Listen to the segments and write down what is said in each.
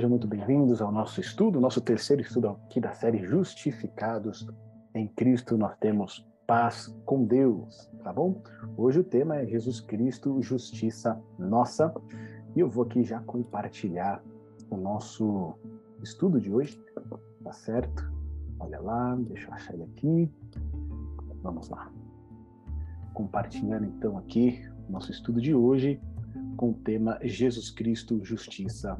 Sejam muito bem-vindos ao nosso estudo, nosso terceiro estudo aqui da série Justificados em Cristo. Nós temos paz com Deus, tá bom? Hoje o tema é Jesus Cristo, justiça nossa. E eu vou aqui já compartilhar o nosso estudo de hoje, tá certo? Olha lá, deixa eu achar ele aqui. Vamos lá. Compartilhando então aqui o nosso estudo de hoje com o tema Jesus Cristo, justiça.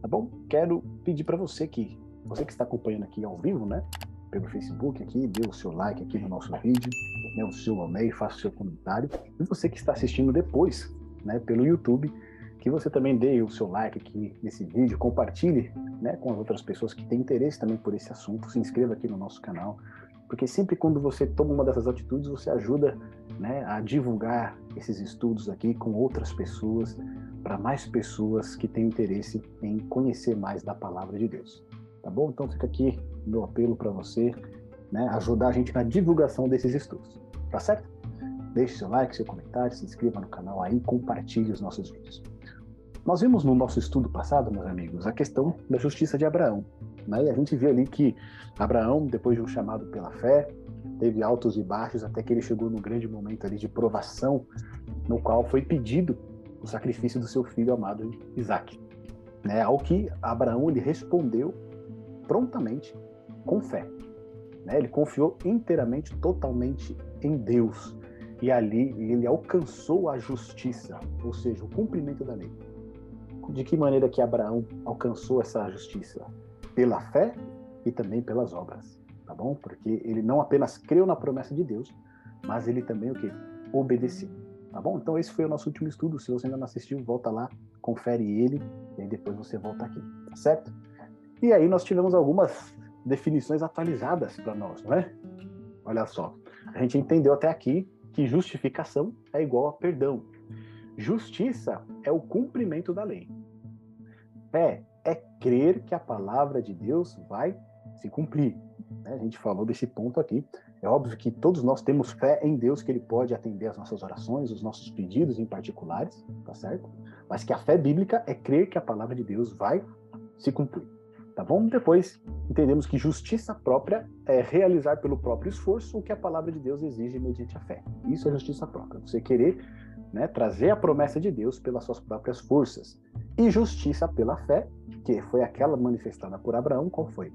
Tá bom? Quero pedir para você que, você que está acompanhando aqui ao vivo, né? Pelo Facebook aqui, dê o seu like aqui no nosso vídeo, né, o seu amei, faça o seu comentário. E você que está assistindo depois, né, pelo YouTube, que você também dê o seu like aqui nesse vídeo, compartilhe né, com as outras pessoas que têm interesse também por esse assunto, se inscreva aqui no nosso canal, porque sempre quando você toma uma dessas atitudes, você ajuda né, a divulgar esses estudos aqui com outras pessoas, para mais pessoas que têm interesse em conhecer mais da palavra de Deus. Tá bom? Então fica aqui meu apelo para você, né, ajudar a gente na divulgação desses estudos. Tá certo? Deixe seu like, seu comentário, se inscreva no canal aí, compartilhe os nossos vídeos. Nós vimos no nosso estudo passado, meus amigos, a questão da justiça de Abraão. Né? E a gente viu ali que Abraão, depois de um chamado pela fé, teve altos e baixos até que ele chegou no grande momento ali de provação, no qual foi pedido o sacrifício do seu filho amado Isaac. Né? Ao que Abraão ele respondeu prontamente com fé. Né? Ele confiou inteiramente, totalmente em Deus. E ali ele alcançou a justiça, ou seja, o cumprimento da lei. De que maneira que Abraão alcançou essa justiça? Pela fé e também pelas obras, tá bom? Porque ele não apenas creu na promessa de Deus, mas ele também o que? Obedeceu, tá bom? Então esse foi o nosso último estudo. Se você ainda não assistiu, volta lá, confere ele e aí depois você volta aqui, tá certo? E aí nós tivemos algumas definições atualizadas para nós, não é? Olha só, a gente entendeu até aqui que justificação é igual a perdão, Justiça é o cumprimento da lei. Fé é crer que a palavra de Deus vai se cumprir. Né? A gente falou desse ponto aqui. É óbvio que todos nós temos fé em Deus que Ele pode atender as nossas orações, os nossos pedidos em particulares, tá certo? Mas que a fé bíblica é crer que a palavra de Deus vai se cumprir. Tá bom? Depois entendemos que justiça própria é realizar pelo próprio esforço o que a palavra de Deus exige mediante a fé. Isso é justiça própria. Você querer né, trazer a promessa de Deus pelas suas próprias forças. E justiça pela fé, que foi aquela manifestada por Abraão, qual foi?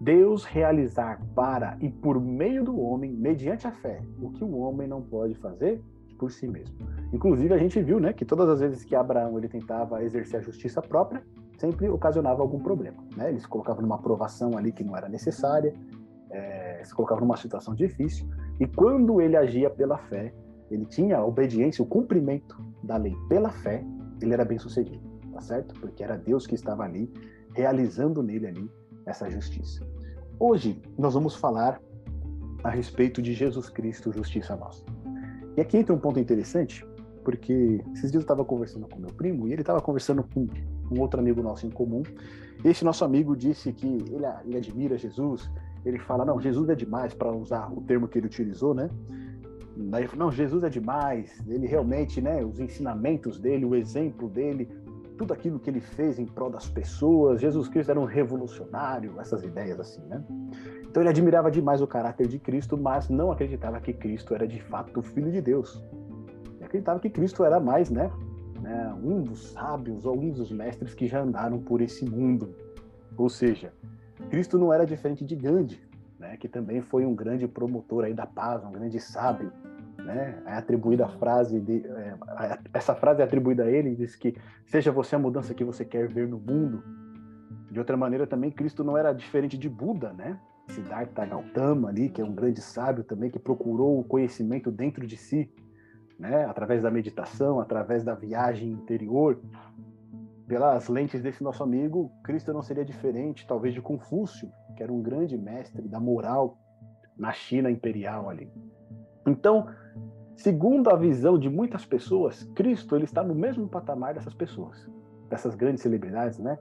Deus realizar para e por meio do homem, mediante a fé, o que o homem não pode fazer por si mesmo. Inclusive, a gente viu né, que todas as vezes que Abraão ele tentava exercer a justiça própria, sempre ocasionava algum problema. Né? Ele se colocava numa aprovação ali que não era necessária, é, se colocava numa situação difícil, e quando ele agia pela fé, ele tinha a obediência, o cumprimento da lei pela fé, ele era bem sucedido, tá certo? Porque era Deus que estava ali, realizando nele ali essa justiça. Hoje nós vamos falar a respeito de Jesus Cristo, justiça nossa. E aqui entra um ponto interessante, porque esses dias eu estava conversando com meu primo e ele estava conversando com um outro amigo nosso em comum. Esse nosso amigo disse que ele, ele admira Jesus, ele fala, não, Jesus é demais, para usar o termo que ele utilizou, né? Daí, não, Jesus é demais, ele realmente, né, os ensinamentos dele, o exemplo dele, tudo aquilo que ele fez em prol das pessoas, Jesus Cristo era um revolucionário, essas ideias assim, né? Então ele admirava demais o caráter de Cristo, mas não acreditava que Cristo era de fato o Filho de Deus. Ele acreditava que Cristo era mais, né, né, um dos sábios ou um dos mestres que já andaram por esse mundo. Ou seja, Cristo não era diferente de Gandhi, né, que também foi um grande promotor aí da paz, um grande sábio, né? É atribuída a frase de, é, essa frase é atribuída a ele, diz que seja você a mudança que você quer ver no mundo. De outra maneira também Cristo não era diferente de Buda, né? Siddhartha Gautama ali, que é um grande sábio também que procurou o conhecimento dentro de si, né? Através da meditação, através da viagem interior. Pelas lentes desse nosso amigo, Cristo não seria diferente, talvez de Confúcio, que era um grande mestre da moral na China imperial ali. Então, segundo a visão de muitas pessoas, Cristo ele está no mesmo patamar dessas pessoas, dessas grandes celebridades, né?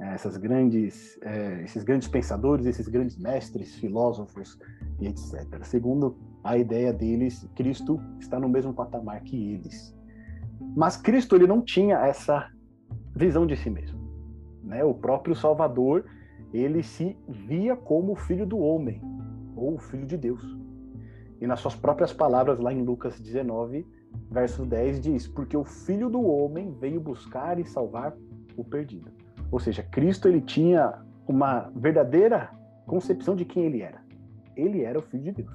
É, essas grandes, é, esses grandes pensadores, esses grandes mestres, filósofos e etc. Segundo a ideia deles, Cristo está no mesmo patamar que eles. Mas Cristo ele não tinha essa visão de si mesmo. né? O próprio Salvador, ele se via como o filho do homem, ou o filho de Deus. E nas suas próprias palavras, lá em Lucas 19, verso 10, diz: Porque o filho do homem veio buscar e salvar o perdido. Ou seja, Cristo ele tinha uma verdadeira concepção de quem ele era. Ele era o filho de Deus.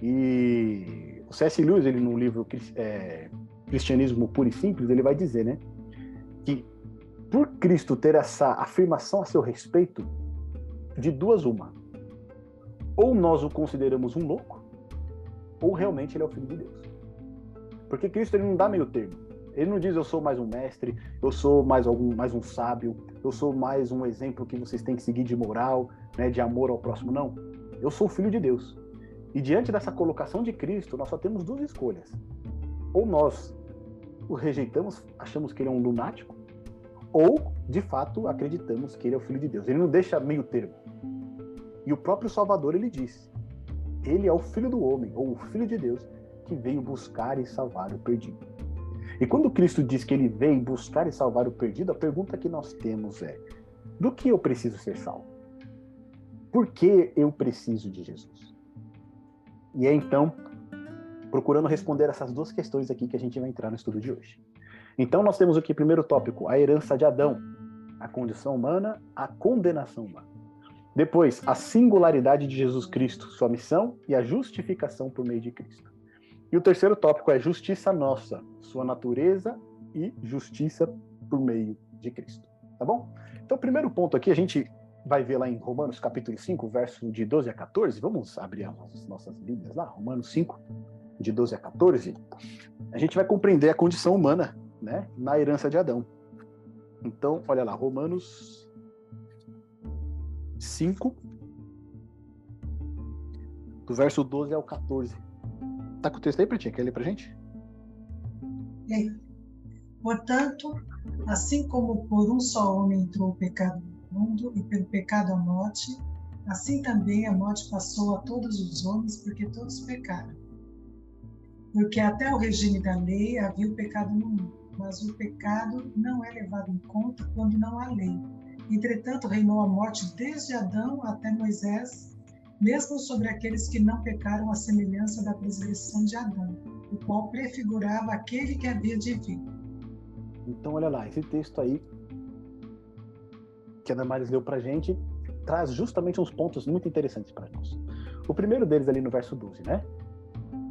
E o C.S. Lewis, ele no livro é, Cristianismo Puro e Simples, ele vai dizer, né, que por Cristo ter essa afirmação a seu respeito, de duas uma, ou nós o consideramos um louco, ou realmente ele é o filho de Deus. Porque Cristo ele não dá meio termo. Ele não diz eu sou mais um mestre, eu sou mais algum mais um sábio, eu sou mais um exemplo que vocês têm que seguir de moral, né, de amor ao próximo, não. Eu sou filho de Deus. E diante dessa colocação de Cristo, nós só temos duas escolhas. Ou nós o rejeitamos, achamos que ele é um lunático, ou de fato acreditamos que ele é o filho de Deus. Ele não deixa meio termo. E o próprio Salvador ele disse: Ele é o filho do homem, ou o filho de Deus, que veio buscar e salvar o perdido. E quando Cristo diz que ele veio buscar e salvar o perdido, a pergunta que nós temos é: do que eu preciso ser salvo? Por que eu preciso de Jesus? E é então procurando responder essas duas questões aqui que a gente vai entrar no estudo de hoje. Então nós temos aqui primeiro tópico, a herança de Adão, a condição humana, a condenação humana. Depois, a singularidade de Jesus Cristo, sua missão e a justificação por meio de Cristo. E o terceiro tópico é justiça nossa, sua natureza e justiça por meio de Cristo. Tá bom? Então, o primeiro ponto aqui, a gente vai ver lá em Romanos capítulo 5, verso de 12 a 14. Vamos abrir as nossas Bíblias lá, Romanos 5, de 12 a 14. A gente vai compreender a condição humana, né, na herança de Adão. Então, olha lá, Romanos 5, do verso 12 ao 14. Tá com o texto aí, Pretinha? Quer ler pra gente? É. Portanto, assim como por um só homem entrou o pecado no mundo e pelo pecado a morte, assim também a morte passou a todos os homens porque todos pecaram. Porque até o regime da lei havia o pecado no mundo, mas o pecado não é levado em conta quando não há lei. Entretanto, reinou a morte desde Adão até Moisés, mesmo sobre aqueles que não pecaram à semelhança da transgressão de Adão, o qual prefigurava aquele que havia de vir. Então, olha lá, esse texto aí que a Damares leu para gente traz justamente uns pontos muito interessantes para nós. O primeiro deles ali no verso 12, né?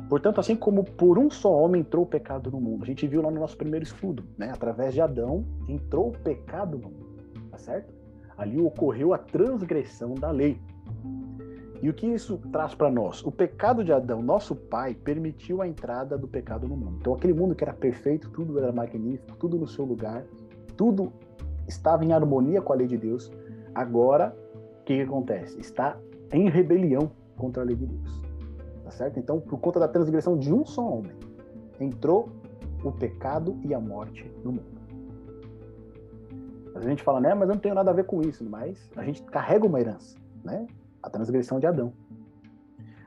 Portanto, assim como por um só homem entrou o pecado no mundo, a gente viu lá no nosso primeiro estudo, né? Através de Adão entrou o pecado no mundo tá certo? Ali ocorreu a transgressão da lei. E o que isso traz para nós? O pecado de Adão, nosso pai, permitiu a entrada do pecado no mundo. Então, aquele mundo que era perfeito, tudo era magnífico, tudo no seu lugar, tudo estava em harmonia com a lei de Deus. Agora, o que, que acontece? Está em rebelião contra a lei de Deus. Tá certo? Então, por conta da transgressão de um só homem, entrou o pecado e a morte no mundo. A gente fala, né, mas eu não tenho nada a ver com isso, mas a gente carrega uma herança, né? A transgressão de Adão.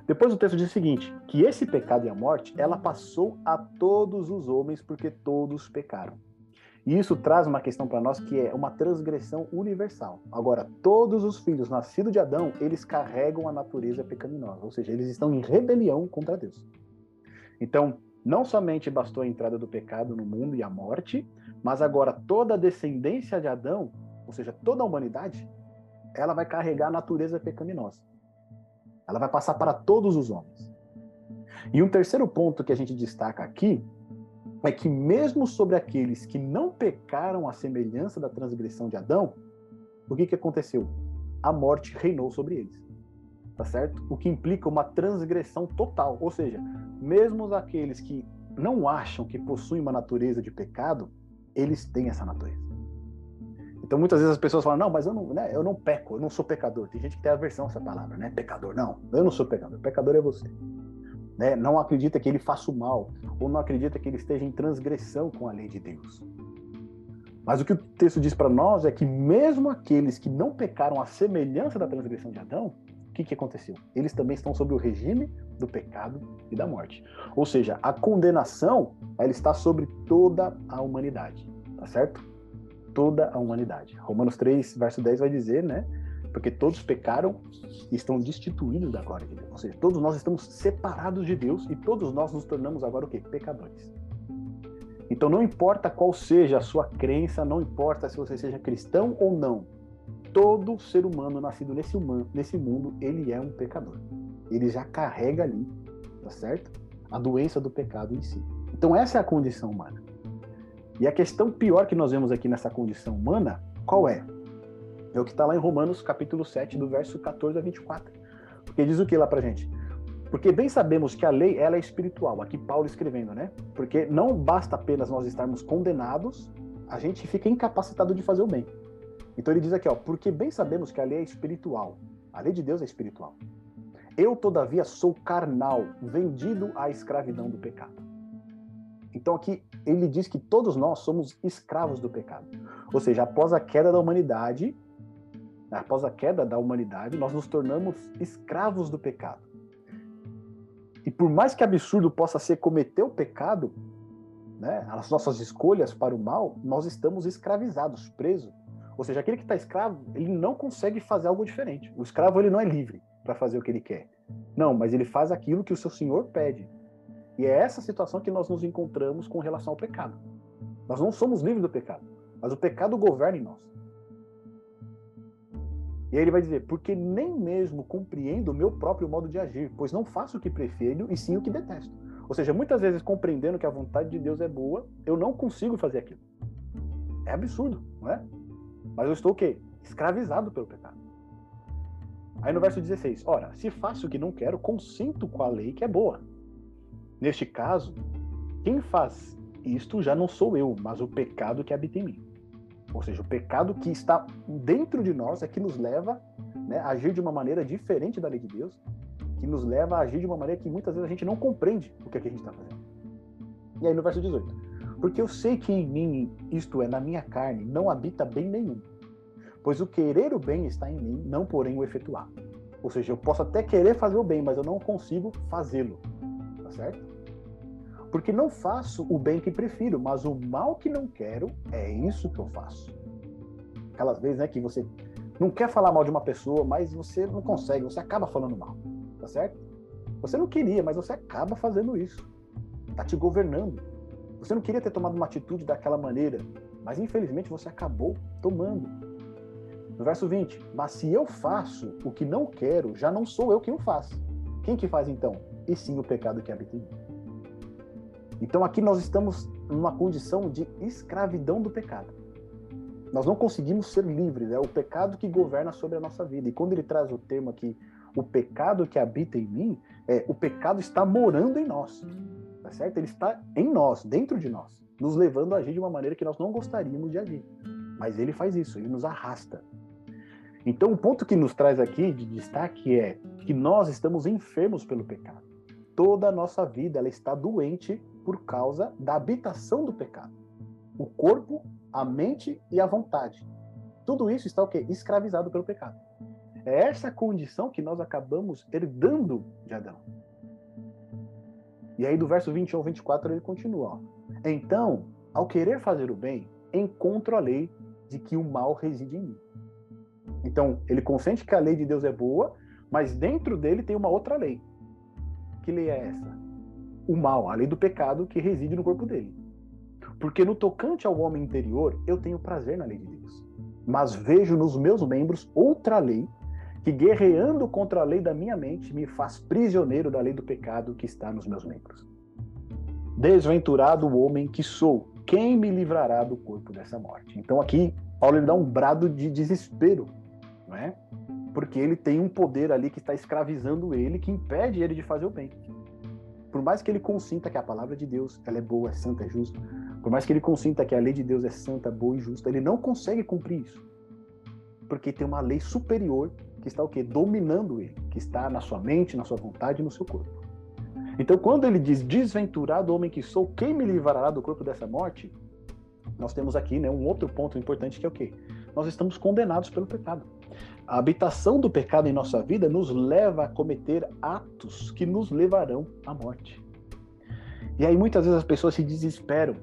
Depois o texto diz o seguinte, que esse pecado e a morte, ela passou a todos os homens porque todos pecaram. E isso traz uma questão para nós que é uma transgressão universal. Agora, todos os filhos nascidos de Adão, eles carregam a natureza pecaminosa, ou seja, eles estão em rebelião contra Deus. Então, não somente bastou a entrada do pecado no mundo e a morte, mas agora toda a descendência de Adão, ou seja, toda a humanidade, ela vai carregar a natureza pecaminosa. Ela vai passar para todos os homens. E um terceiro ponto que a gente destaca aqui é que mesmo sobre aqueles que não pecaram à semelhança da transgressão de Adão, o que, que aconteceu? A morte reinou sobre eles. Tá certo? O que implica uma transgressão total. Ou seja, mesmo aqueles que não acham que possuem uma natureza de pecado, eles têm essa natureza. Então muitas vezes as pessoas falam, não, mas eu não, né, eu não peco, eu não sou pecador. Tem gente que tem aversão a essa palavra, né? Pecador. Não, eu não sou pecador. Pecador é você. Né? Não acredita que ele faça o mal, ou não acredita que ele esteja em transgressão com a lei de Deus. Mas o que o texto diz para nós é que mesmo aqueles que não pecaram à semelhança da transgressão de Adão, que, que aconteceu? Eles também estão sob o regime do pecado e da morte. Ou seja, a condenação ela está sobre toda a humanidade, tá certo? toda a humanidade. Romanos 3, verso 10 vai dizer, né? Porque todos pecaram e estão destituídos da glória de Deus. Ou seja, todos nós estamos separados de Deus e todos nós nos tornamos agora o quê? Pecadores. Então não importa qual seja a sua crença, não importa se você seja cristão ou não, todo ser humano nascido nesse, humano, nesse mundo, ele é um pecador. Ele já carrega ali, tá certo? A doença do pecado em si. Então essa é a condição humana. E a questão pior que nós vemos aqui nessa condição humana, qual é? É o que está lá em Romanos capítulo 7, do verso 14 a 24. Porque diz o que lá pra gente? Porque bem sabemos que a lei ela é espiritual, aqui Paulo escrevendo, né? Porque não basta apenas nós estarmos condenados, a gente fica incapacitado de fazer o bem. Então ele diz aqui, ó, porque bem sabemos que a lei é espiritual. A lei de Deus é espiritual. Eu, todavia, sou carnal, vendido à escravidão do pecado. Então aqui ele diz que todos nós somos escravos do pecado. Ou seja, após a queda da humanidade, após a queda da humanidade, nós nos tornamos escravos do pecado. E por mais que absurdo possa ser cometer o pecado, né, as nossas escolhas para o mal, nós estamos escravizados, presos. Ou seja, aquele que está escravo, ele não consegue fazer algo diferente. O escravo ele não é livre para fazer o que ele quer. Não, mas ele faz aquilo que o seu senhor pede. E é essa situação que nós nos encontramos com relação ao pecado. Nós não somos livres do pecado, mas o pecado governa em nós. E aí ele vai dizer: porque nem mesmo compreendo o meu próprio modo de agir, pois não faço o que prefiro e sim o que detesto. Ou seja, muitas vezes compreendendo que a vontade de Deus é boa, eu não consigo fazer aquilo. É absurdo, não é? Mas eu estou o quê? Escravizado pelo pecado. Aí no verso 16: Ora, se faço o que não quero, consinto com a lei que é boa. Neste caso, quem faz isto já não sou eu, mas o pecado que habita em mim. Ou seja, o pecado que está dentro de nós é que nos leva né, a agir de uma maneira diferente da lei de Deus, que nos leva a agir de uma maneira que muitas vezes a gente não compreende o que, é que a gente está fazendo. E aí no verso 18: Porque eu sei que em mim, isto é, na minha carne, não habita bem nenhum. Pois o querer o bem está em mim, não porém o efetuar. Ou seja, eu posso até querer fazer o bem, mas eu não consigo fazê-lo. Tá certo? Porque não faço o bem que prefiro, mas o mal que não quero, é isso que eu faço. Aquelas vezes, né, que você não quer falar mal de uma pessoa, mas você não consegue, você acaba falando mal, tá certo? Você não queria, mas você acaba fazendo isso. Tá te governando. Você não queria ter tomado uma atitude daquela maneira, mas infelizmente você acabou tomando. No verso 20, mas se eu faço o que não quero, já não sou eu quem o faz. Quem que faz então? E sim o pecado que habita em mim. Então aqui nós estamos numa condição de escravidão do pecado. Nós não conseguimos ser livres, é o pecado que governa sobre a nossa vida. E quando ele traz o termo aqui, o pecado que habita em mim, é o pecado está morando em nós. Tá certo? Ele está em nós, dentro de nós, nos levando a agir de uma maneira que nós não gostaríamos de agir. Mas ele faz isso, ele nos arrasta. Então, o ponto que nos traz aqui de destaque é que nós estamos enfermos pelo pecado. Toda a nossa vida ela está doente por causa da habitação do pecado. O corpo, a mente e a vontade. Tudo isso está o quê? Escravizado pelo pecado. É essa condição que nós acabamos herdando de Adão. E aí do verso 21 ao 24 ele continua. Ó. Então, ao querer fazer o bem, encontro a lei de que o mal reside em mim. Então, ele consente que a lei de Deus é boa, mas dentro dele tem uma outra lei. Que lei é essa? o mal, a lei do pecado que reside no corpo dele. Porque no tocante ao homem interior, eu tenho prazer na lei de Deus. Mas vejo nos meus membros outra lei que, guerreando contra a lei da minha mente, me faz prisioneiro da lei do pecado que está nos meus membros. Desventurado o homem que sou, quem me livrará do corpo dessa morte? Então aqui, Paulo ele dá um brado de desespero, não é? Porque ele tem um poder ali que está escravizando ele, que impede ele de fazer o bem por mais que ele consinta que a palavra de Deus ela é boa, é santa, é justa, por mais que ele consinta que a lei de Deus é santa, boa e justa, ele não consegue cumprir isso. Porque tem uma lei superior que está o quê? Dominando ele, que está na sua mente, na sua vontade e no seu corpo. Então, quando ele diz desventurado homem que sou, quem me livrará do corpo dessa morte? Nós temos aqui né, um outro ponto importante que é o quê? Nós estamos condenados pelo pecado. A habitação do pecado em nossa vida nos leva a cometer atos que nos levarão à morte. E aí muitas vezes as pessoas se desesperam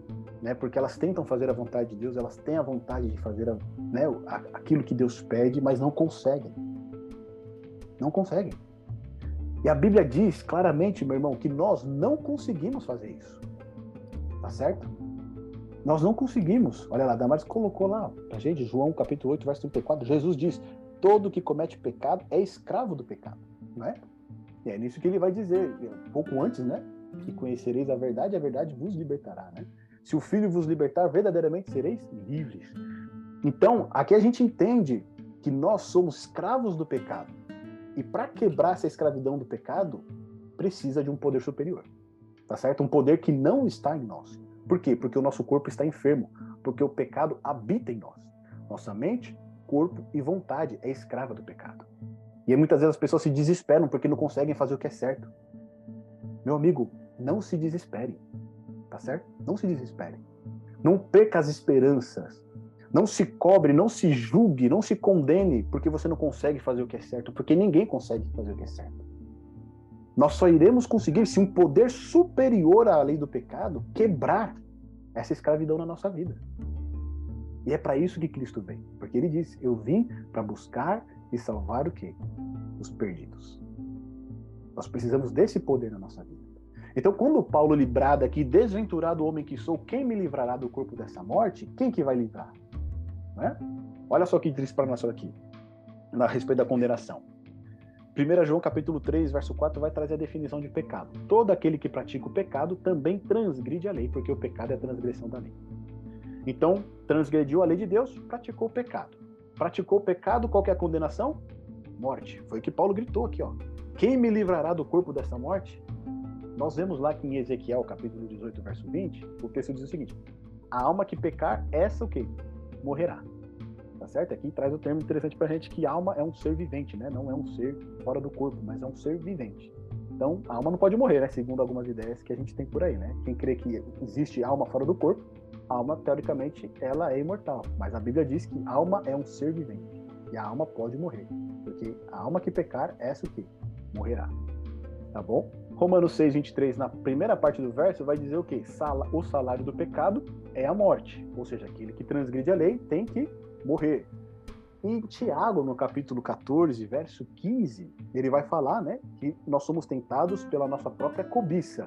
né? Porque elas tentam fazer a vontade de Deus, elas têm a vontade de fazer a, né, aquilo que Deus pede, mas não conseguem. Não conseguem. E a Bíblia diz claramente, meu irmão, que nós não conseguimos fazer isso. Tá certo? Nós não conseguimos. Olha lá, Damares colocou lá pra gente, João capítulo 8, verso 34. Jesus diz: todo que comete pecado é escravo do pecado. Não é? E é nisso que ele vai dizer, pouco antes, né? Que conhecereis a verdade, a verdade vos libertará, né? Se o Filho vos libertar, verdadeiramente sereis livres. Então, aqui a gente entende que nós somos escravos do pecado. E para quebrar essa escravidão do pecado, precisa de um poder superior. Tá certo? Um poder que não está em nós. Por quê? Porque o nosso corpo está enfermo, porque o pecado habita em nós. Nossa mente, corpo e vontade é escrava do pecado. E aí, muitas vezes as pessoas se desesperam porque não conseguem fazer o que é certo. Meu amigo, não se desespere. Tá certo? Não se desespere. Não perca as esperanças. Não se cobre, não se julgue, não se condene porque você não consegue fazer o que é certo, porque ninguém consegue fazer o que é certo. Nós só iremos conseguir se um poder superior à lei do pecado quebrar essa escravidão na nossa vida. E é para isso que Cristo vem, porque ele disse: "Eu vim para buscar e salvar o quê? Os perdidos". Nós precisamos desse poder na nossa vida. Então, quando Paulo librada aqui, desventurado homem que sou, quem me livrará do corpo dessa morte? Quem que vai livrar? Né? Olha só que diz para nós aqui, a respeito da condenação. 1 João capítulo 3, verso 4 vai trazer a definição de pecado. Todo aquele que pratica o pecado também transgride a lei, porque o pecado é a transgressão da lei. Então, transgrediu a lei de Deus, praticou o pecado. Praticou o pecado, qual é a condenação? Morte. Foi o que Paulo gritou aqui, ó. Quem me livrará do corpo dessa morte? Nós vemos lá que em Ezequiel, capítulo 18, verso 20, o texto diz o seguinte: A alma que pecar, essa o quê? morrerá. Tá certo? Aqui traz o um termo interessante pra gente que alma é um ser vivente, né? Não é um ser fora do corpo, mas é um ser vivente. Então, a alma não pode morrer, né? Segundo algumas ideias que a gente tem por aí, né? Quem crê que existe alma fora do corpo, a alma, teoricamente, ela é imortal. Mas a Bíblia diz que alma é um ser vivente. E a alma pode morrer. Porque a alma que pecar, essa o quê? Morrerá. Tá bom? Romanos 6, 23, na primeira parte do verso, vai dizer o quê? O salário do pecado é a morte. Ou seja, aquele que transgride a lei tem que morrer. E Tiago, no capítulo 14, verso 15, ele vai falar né, que nós somos tentados pela nossa própria cobiça.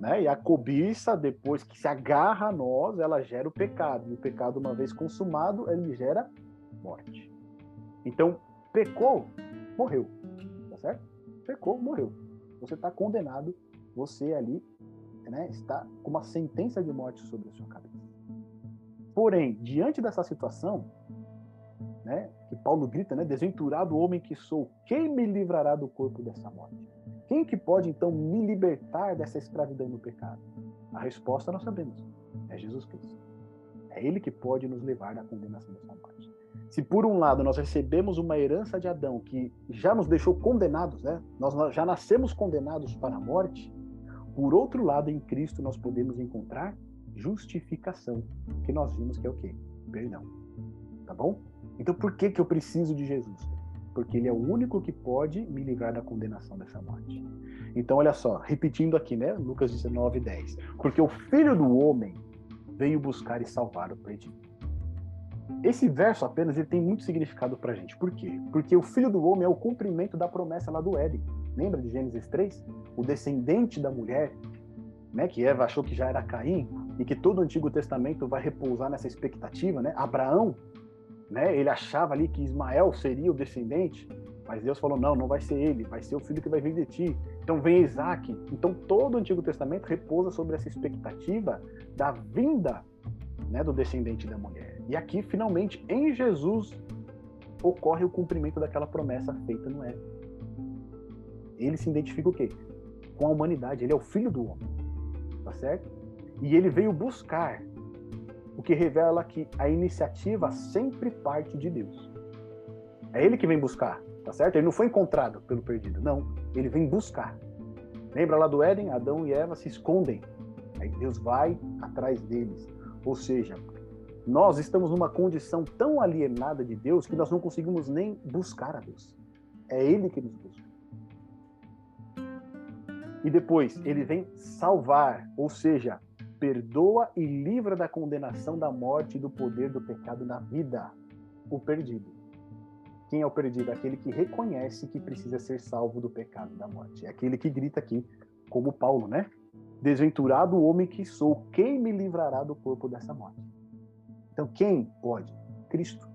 Né? E a cobiça, depois que se agarra a nós, ela gera o pecado. E o pecado, uma vez consumado, ele gera morte. Então, pecou, morreu. Tá certo? Pecou, morreu você está condenado, você ali né, está com uma sentença de morte sobre a sua cabeça. Porém, diante dessa situação, né, que Paulo grita, né, desventurado homem que sou, quem me livrará do corpo dessa morte? Quem que pode então me libertar dessa escravidão do pecado? A resposta nós sabemos, é Jesus Cristo. É ele que pode nos levar da condenação dessa morte. Se por um lado nós recebemos uma herança de Adão que já nos deixou condenados, né? Nós já nascemos condenados para a morte. Por outro lado, em Cristo nós podemos encontrar justificação, que nós vimos que é o quê? Perdão. Tá bom? Então por que que eu preciso de Jesus? Porque ele é o único que pode me livrar da condenação dessa morte. Então olha só, repetindo aqui, né? Lucas 19, 10. Porque o Filho do homem veio buscar e salvar o perdido. Esse verso apenas ele tem muito significado para a gente. Por quê? Porque o filho do homem é o cumprimento da promessa lá do Éden. Lembra de Gênesis 3? O descendente da mulher, né, que Eva achou que já era Caim, e que todo o Antigo Testamento vai repousar nessa expectativa. Né? Abraão, né, ele achava ali que Ismael seria o descendente, mas Deus falou: não, não vai ser ele, vai ser o filho que vai vir de ti. Então vem Isaac. Então todo o Antigo Testamento repousa sobre essa expectativa da vinda né, do descendente da mulher. E aqui, finalmente, em Jesus, ocorre o cumprimento daquela promessa feita no Éden. Ele se identifica o quê? Com a humanidade. Ele é o filho do homem. Tá certo? E ele veio buscar, o que revela que a iniciativa sempre parte de Deus. É ele que vem buscar, tá certo? Ele não foi encontrado pelo perdido, não. Ele vem buscar. Lembra lá do Éden? Adão e Eva se escondem. Aí Deus vai atrás deles. Ou seja, nós estamos numa condição tão alienada de Deus que nós não conseguimos nem buscar a Deus. É Ele que nos busca. E depois, ele vem salvar, ou seja, perdoa e livra da condenação da morte e do poder do pecado na vida. O perdido. Quem é o perdido? Aquele que reconhece que precisa ser salvo do pecado da morte. É aquele que grita aqui, como Paulo, né? Desventurado o homem que sou, quem me livrará do corpo dessa morte? Então, quem pode? Cristo.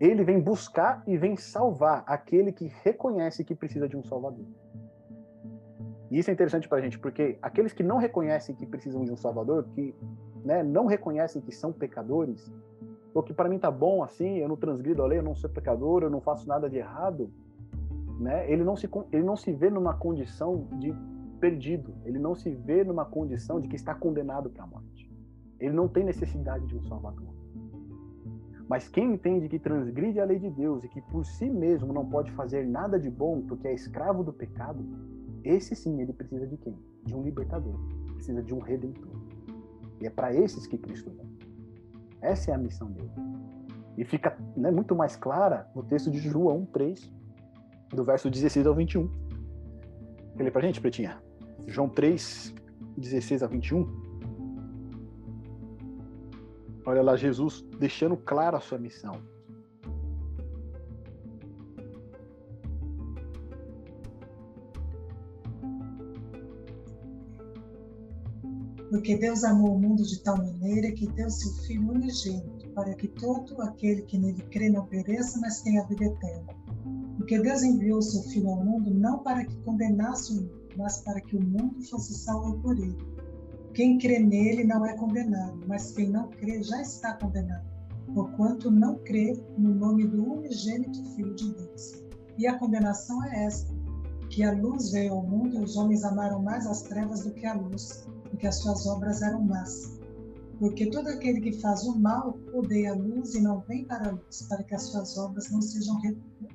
Ele vem buscar e vem salvar aquele que reconhece que precisa de um Salvador. E isso é interessante para a gente, porque aqueles que não reconhecem que precisam de um Salvador, que né, não reconhecem que são pecadores, ou que para mim tá bom assim, eu não transgrido a lei, eu não sou pecador, eu não faço nada de errado, né? Ele não se ele não se vê numa condição de perdido, ele não se vê numa condição de que está condenado para a morte. Ele não tem necessidade de um Salvador. Mas quem entende que transgride a lei de Deus e que por si mesmo não pode fazer nada de bom porque é escravo do pecado, esse sim ele precisa de quem? De um libertador, precisa de um redentor. E é para esses que Cristo vem. Essa é a missão dele. E fica né, muito mais clara no texto de João 3, do verso 16 ao 21. Lê para gente, Pretinha. João 3, 16 a 21. Olha lá, Jesus deixando clara a sua missão. Porque Deus amou o mundo de tal maneira que deu seu Filho unigênito, para que todo aquele que nele crê não pereça, mas tenha a vida eterna. Porque Deus enviou seu Filho ao mundo não para que condenasse o mundo, mas para que o mundo fosse salvo por ele. Quem crê nele não é condenado, mas quem não crê já está condenado, porquanto não crê no nome do unigênito Filho de Deus. E a condenação é esta: que a luz veio ao mundo e os homens amaram mais as trevas do que a luz, porque as suas obras eram más. Porque todo aquele que faz o mal odeia a luz e não vem para a luz, para que as suas obras não sejam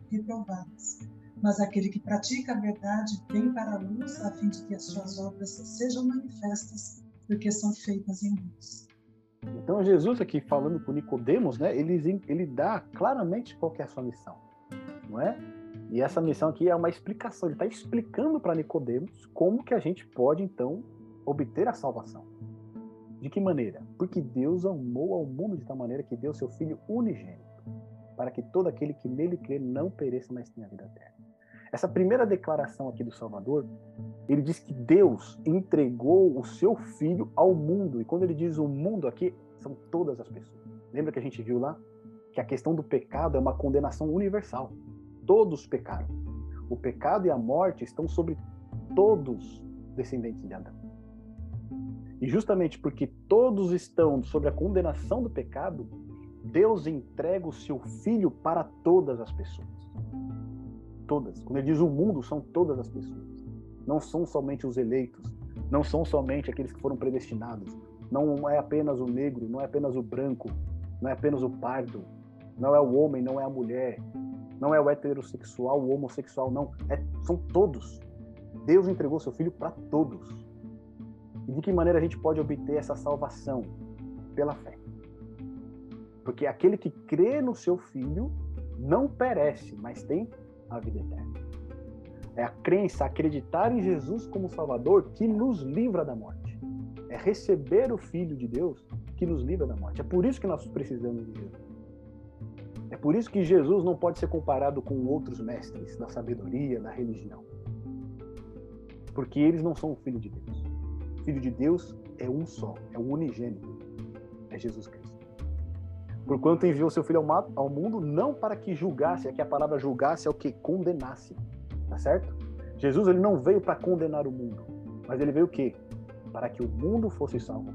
reprovadas. Mas aquele que pratica a verdade vem para a luz, a fim de que as suas obras sejam manifestas porque são feitas em luz. Então Jesus aqui falando com Nicodemos, né, ele, ele dá claramente qual é a sua missão, não é? E essa missão aqui é uma explicação, ele está explicando para Nicodemos como que a gente pode então obter a salvação. De que maneira? Porque Deus amou ao mundo de tal maneira que deu seu Filho unigênito, para que todo aquele que nele crê não pereça, mas tenha vida eterna. Essa primeira declaração aqui do Salvador, ele diz que Deus entregou o seu filho ao mundo. E quando ele diz o mundo aqui, são todas as pessoas. Lembra que a gente viu lá que a questão do pecado é uma condenação universal. Todos pecaram. O pecado e a morte estão sobre todos descendentes de Adão. E justamente porque todos estão sobre a condenação do pecado, Deus entrega o seu filho para todas as pessoas todas. Quando ele diz o mundo, são todas as pessoas. Não são somente os eleitos, não são somente aqueles que foram predestinados. Não é apenas o negro, não é apenas o branco, não é apenas o pardo, não é o homem, não é a mulher, não é o heterossexual, o homossexual, não. É, são todos. Deus entregou seu filho para todos. E de que maneira a gente pode obter essa salvação? Pela fé. Porque aquele que crê no seu filho não perece, mas tem a vida eterna. É a crença, acreditar em Jesus como Salvador que nos livra da morte. É receber o Filho de Deus que nos livra da morte. É por isso que nós precisamos de Jesus. É por isso que Jesus não pode ser comparado com outros mestres da sabedoria, da religião. Porque eles não são o Filho de Deus. O Filho de Deus é um só, é o unigênito. É Jesus Cristo. Porquanto enviou seu filho ao mundo não para que julgasse, aqui a palavra julgasse é o que condenasse, tá certo? Jesus ele não veio para condenar o mundo, mas ele veio o quê? Para que o mundo fosse salvo.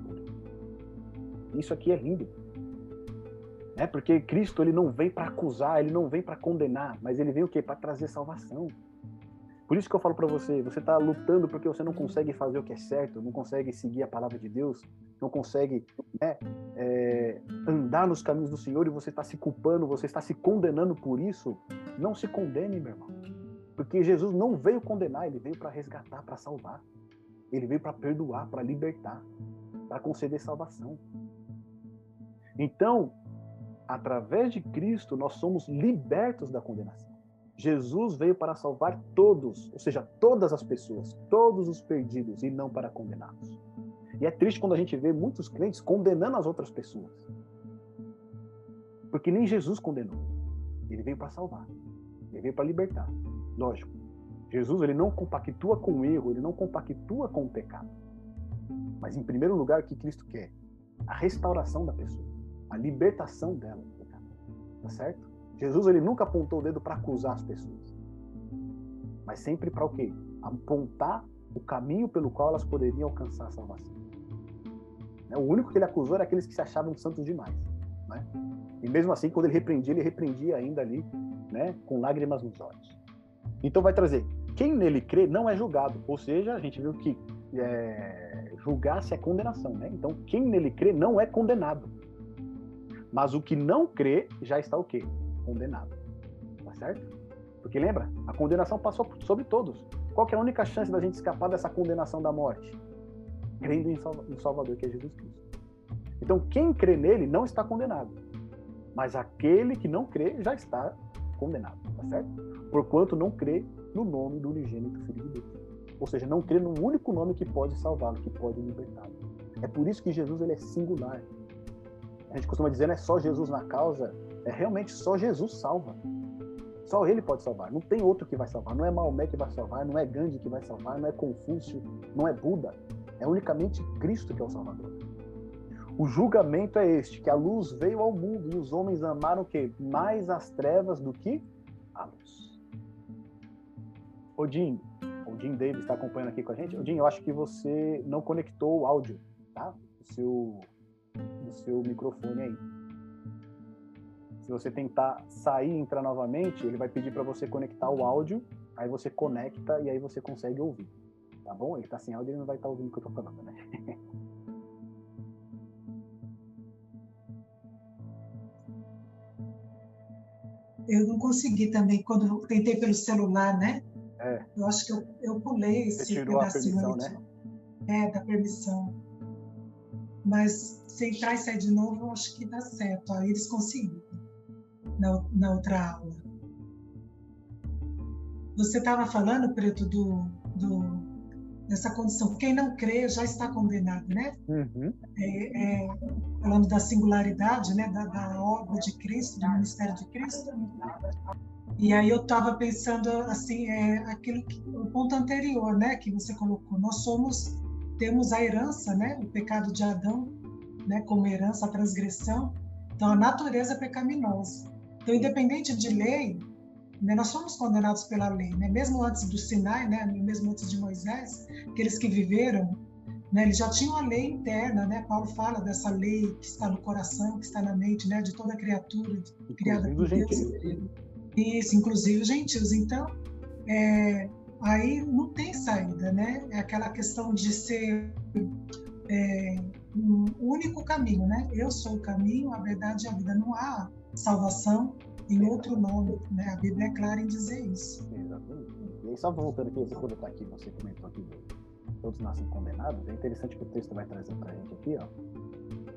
Isso aqui é lindo. É porque Cristo ele não vem para acusar, ele não vem para condenar, mas ele veio o quê? Para trazer salvação. Por isso que eu falo para você, você está lutando porque você não consegue fazer o que é certo, não consegue seguir a palavra de Deus, não consegue né, é, andar nos caminhos do Senhor e você está se culpando, você está se condenando por isso. Não se condene, meu irmão. Porque Jesus não veio condenar, ele veio para resgatar, para salvar. Ele veio para perdoar, para libertar, para conceder salvação. Então, através de Cristo, nós somos libertos da condenação. Jesus veio para salvar todos, ou seja, todas as pessoas, todos os perdidos, e não para condená-los. E é triste quando a gente vê muitos crentes condenando as outras pessoas. Porque nem Jesus condenou. Ele veio para salvar. Ele veio para libertar. Lógico. Jesus ele não compactua com o erro, ele não compactua com o pecado. Mas em primeiro lugar, o que Cristo quer? A restauração da pessoa, a libertação dela. Tá certo? Jesus ele nunca apontou o dedo para acusar as pessoas. Mas sempre para o quê? Apontar o caminho pelo qual elas poderiam alcançar a salvação. Né? O único que ele acusou era aqueles que se achavam santos demais. Né? E mesmo assim, quando ele repreendia, ele repreendia ainda ali, né, com lágrimas nos olhos. Então vai trazer, quem nele crê não é julgado. Ou seja, a gente viu que é, julgar-se é condenação, né? Então quem nele crê não é condenado. Mas o que não crê já está o quê? Condenado. Tá certo? Porque lembra, a condenação passou sobre todos. Qual é a única chance da gente escapar dessa condenação da morte? Crendo em Salvador, que é Jesus Cristo. Então, quem crê nele não está condenado. Mas aquele que não crê já está condenado, tá certo? Porquanto não crê no nome do unigênito Filho de Deus. Ou seja, não crê no único nome que pode salvá-lo, que pode libertá-lo. É por isso que Jesus ele é singular. A gente costuma dizer, não é só Jesus na causa, é realmente só Jesus salva. Só ele pode salvar. Não tem outro que vai salvar. Não é Maomé que vai salvar, não é Gandhi que vai salvar, não é Confúcio, não é Buda. É unicamente Cristo que é o Salvador. O julgamento é este, que a luz veio ao mundo e os homens amaram o quê? Mais as trevas do que a luz. Odin, Odin Davis está acompanhando aqui com a gente. Odin, eu acho que você não conectou o áudio, tá? O seu, o seu microfone aí. Se você tentar sair e entrar novamente, ele vai pedir para você conectar o áudio, aí você conecta e aí você consegue ouvir. Tá bom? Ele está sem áudio, ele não vai estar tá ouvindo o que eu estou falando, né? Eu não consegui também, quando eu tentei pelo celular, né? É. Eu acho que eu, eu pulei esse Você tirou pedacinho. A permissão, né? É, da permissão. Mas se entrar e sair de novo, eu acho que dá certo. Aí eles conseguiram na, na outra aula. Você estava falando, Preto, do, do, dessa condição. Quem não crê já está condenado, né? Uhum. É, é, falando da singularidade, né, da, da, obra de Cristo, do ministério de Cristo. E aí eu estava pensando assim, é, aquilo que, o ponto anterior, né, que você colocou. Nós somos, temos a herança, né, o pecado de Adão, né, como herança, a transgressão. Então a natureza é pecaminosa. Então, independente de lei, né, nós somos condenados pela lei, né? mesmo antes do Sinai, né, mesmo antes de Moisés, aqueles que viveram, né, eles já tinham a lei interna, né? Paulo fala dessa lei que está no coração, que está na mente, né, de toda criatura criada por Deus. Isso, inclusive os gentios. Então, é, aí não tem saída, né? É aquela questão de ser é, um único caminho, né? Eu sou o caminho, a verdade e a vida. Não há salvação em outro nome, né? A Bíblia é clara em dizer isso. Exatamente. E aí, só voltando aqui, você colocar aqui, você comentou aqui, todos nascem condenados, é interessante que o texto vai trazer para a gente aqui, ó,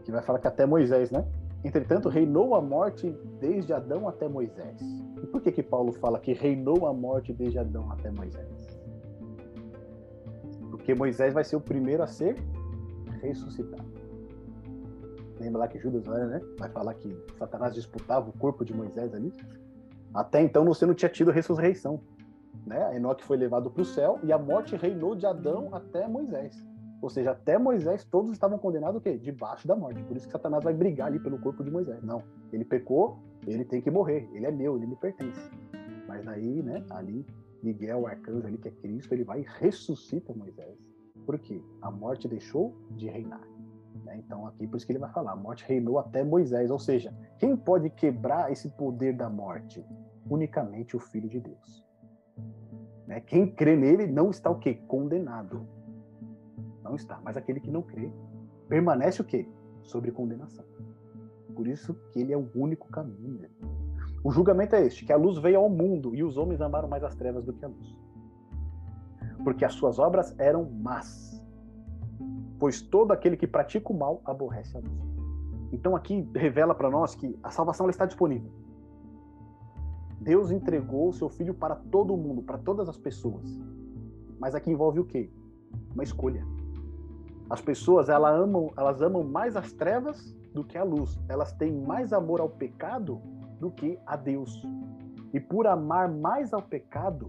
que vai falar que até Moisés, né? Entretanto, reinou a morte desde Adão até Moisés. E por que que Paulo fala que reinou a morte desde Adão até Moisés? Porque Moisés vai ser o primeiro a ser ressuscitado. Lembra lá que Judas né, vai falar que Satanás disputava o corpo de Moisés ali? Até então você não tinha tido ressurreição. Né? Enoque foi levado para o céu e a morte reinou de Adão até Moisés. Ou seja, até Moisés todos estavam condenados o quê? Debaixo da morte. Por isso que Satanás vai brigar ali pelo corpo de Moisés. Não, ele pecou, ele tem que morrer. Ele é meu, ele me pertence. Mas aí, né, ali, Miguel, o arcanjo ali, que é Cristo, ele vai e ressuscita Moisés. Por quê? A morte deixou de reinar. Né? Então, aqui, por isso que ele vai falar: a morte reinou até Moisés. Ou seja, quem pode quebrar esse poder da morte? Unicamente o Filho de Deus. Né? Quem crê nele não está o quê? Condenado. Não está. Mas aquele que não crê permanece o quê? Sobre condenação. Por isso que ele é o único caminho mesmo. O julgamento é este: que a luz veio ao mundo e os homens amaram mais as trevas do que a luz. Porque as suas obras eram más pois todo aquele que pratica o mal aborrece a luz. Então aqui revela para nós que a salvação está disponível. Deus entregou o seu filho para todo mundo, para todas as pessoas. Mas aqui envolve o quê? Uma escolha. As pessoas, elas amam, elas amam mais as trevas do que a luz. Elas têm mais amor ao pecado do que a Deus. E por amar mais ao pecado,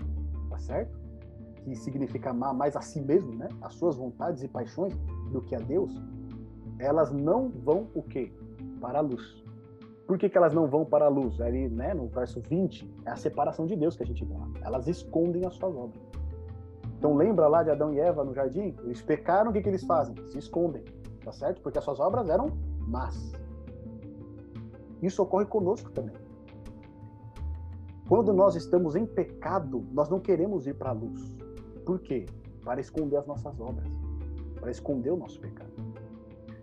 tá certo? Que significa amar mais a si mesmo, né? As suas vontades e paixões do que a Deus, elas não vão o quê? Para a luz. Por que, que elas não vão para a luz? Ali, né, no verso 20, é a separação de Deus que a gente vê lá. Elas escondem as suas obras. Então lembra lá de Adão e Eva no jardim? Eles pecaram, o que, que eles fazem? Se escondem, tá certo? Porque as suas obras eram más. Isso ocorre conosco também. Quando nós estamos em pecado, nós não queremos ir para a luz. Por quê? Para esconder as nossas obras, para esconder o nosso pecado.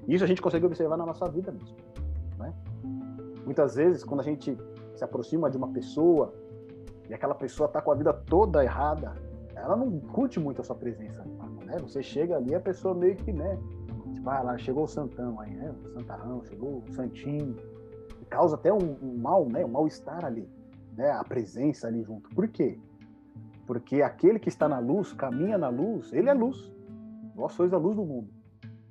Isso a gente consegue observar na nossa vida mesmo. Né? Muitas vezes, quando a gente se aproxima de uma pessoa e aquela pessoa está com a vida toda errada, ela não curte muito a sua presença. Né? Você chega ali, a pessoa meio que, né? Tipo, ah, lá chegou o Santão aí, né? O Santarrão, chegou o Santinho. E causa até um, um mal, né? Um mal-estar ali, né? A presença ali junto. Por quê? Porque aquele que está na luz, caminha na luz, ele é luz. Vós sois a luz do mundo.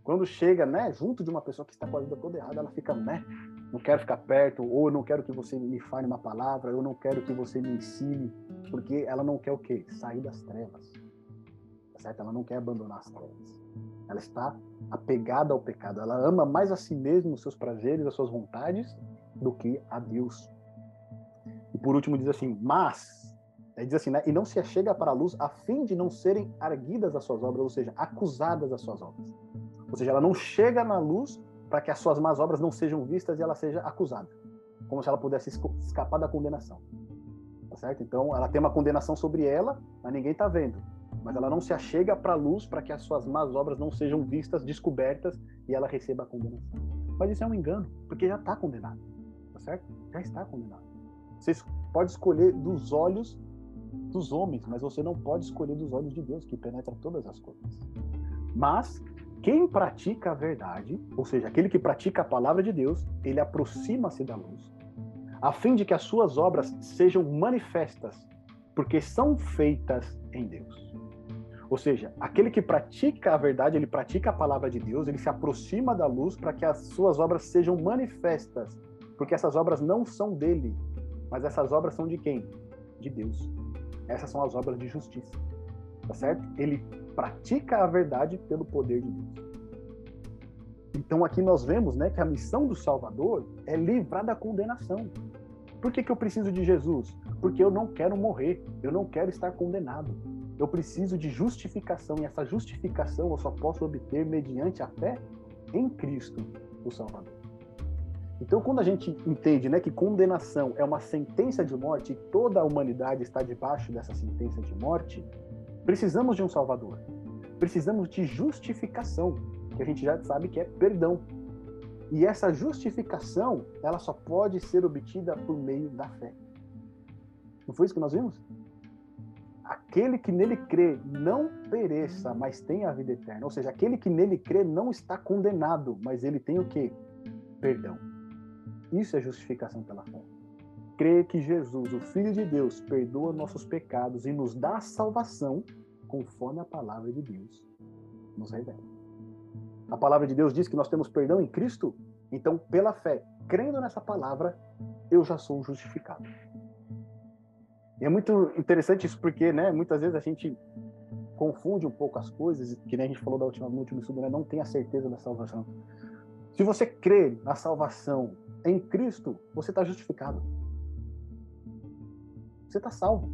Quando chega, né, junto de uma pessoa que está com a vida toda errada, ela fica, né, não quero ficar perto, ou eu não quero que você me fale uma palavra, eu não quero que você me ensine, porque ela não quer o quê? Sair das trevas. Tá certo? Ela não quer abandonar as trevas. Ela está apegada ao pecado. Ela ama mais a si mesma, os seus prazeres, as suas vontades, do que a Deus. E por último diz assim: mas, diz assim, né? E não se achega para a luz a fim de não serem arguidas as suas obras, ou seja, acusadas as suas obras. Ou seja, ela não chega na luz para que as suas más obras não sejam vistas e ela seja acusada, como se ela pudesse escapar da condenação. Tá certo? Então, ela tem uma condenação sobre ela, mas ninguém está vendo. Mas ela não se achega para a luz para que as suas más obras não sejam vistas, descobertas e ela receba a condenação. Mas isso é um engano, porque já está condenado. Tá certo? Já está condenado. Você pode escolher dos olhos dos homens, mas você não pode escolher dos olhos de Deus, que penetra todas as coisas. Mas quem pratica a verdade, ou seja, aquele que pratica a palavra de Deus, ele aproxima-se da luz, a fim de que as suas obras sejam manifestas, porque são feitas em Deus. Ou seja, aquele que pratica a verdade, ele pratica a palavra de Deus, ele se aproxima da luz para que as suas obras sejam manifestas, porque essas obras não são dele, mas essas obras são de quem? De Deus. Essas são as obras de justiça. Tá certo? Ele pratica a verdade pelo poder de Deus. Então aqui nós vemos né, que a missão do Salvador é livrar da condenação. Por que, que eu preciso de Jesus? Porque eu não quero morrer, eu não quero estar condenado. Eu preciso de justificação, e essa justificação eu só posso obter mediante a fé em Cristo, o Salvador. Então, quando a gente entende né, que condenação é uma sentença de morte e toda a humanidade está debaixo dessa sentença de morte, Precisamos de um Salvador. Precisamos de justificação, que a gente já sabe que é perdão. E essa justificação, ela só pode ser obtida por meio da fé. Não foi isso que nós vimos? Aquele que nele crê não pereça, mas tenha a vida eterna. Ou seja, aquele que nele crê não está condenado, mas ele tem o quê? Perdão. Isso é justificação pela fé crê que Jesus, o Filho de Deus, perdoa nossos pecados e nos dá salvação, conforme a palavra de Deus nos revela. A palavra de Deus diz que nós temos perdão em Cristo, então, pela fé, crendo nessa palavra, eu já sou justificado. E é muito interessante isso porque, né, muitas vezes a gente confunde um pouco as coisas, que nem a gente falou da última, no último estudo, né, não tem a certeza da salvação. Se você crê na salvação em Cristo, você está justificado você está salvo.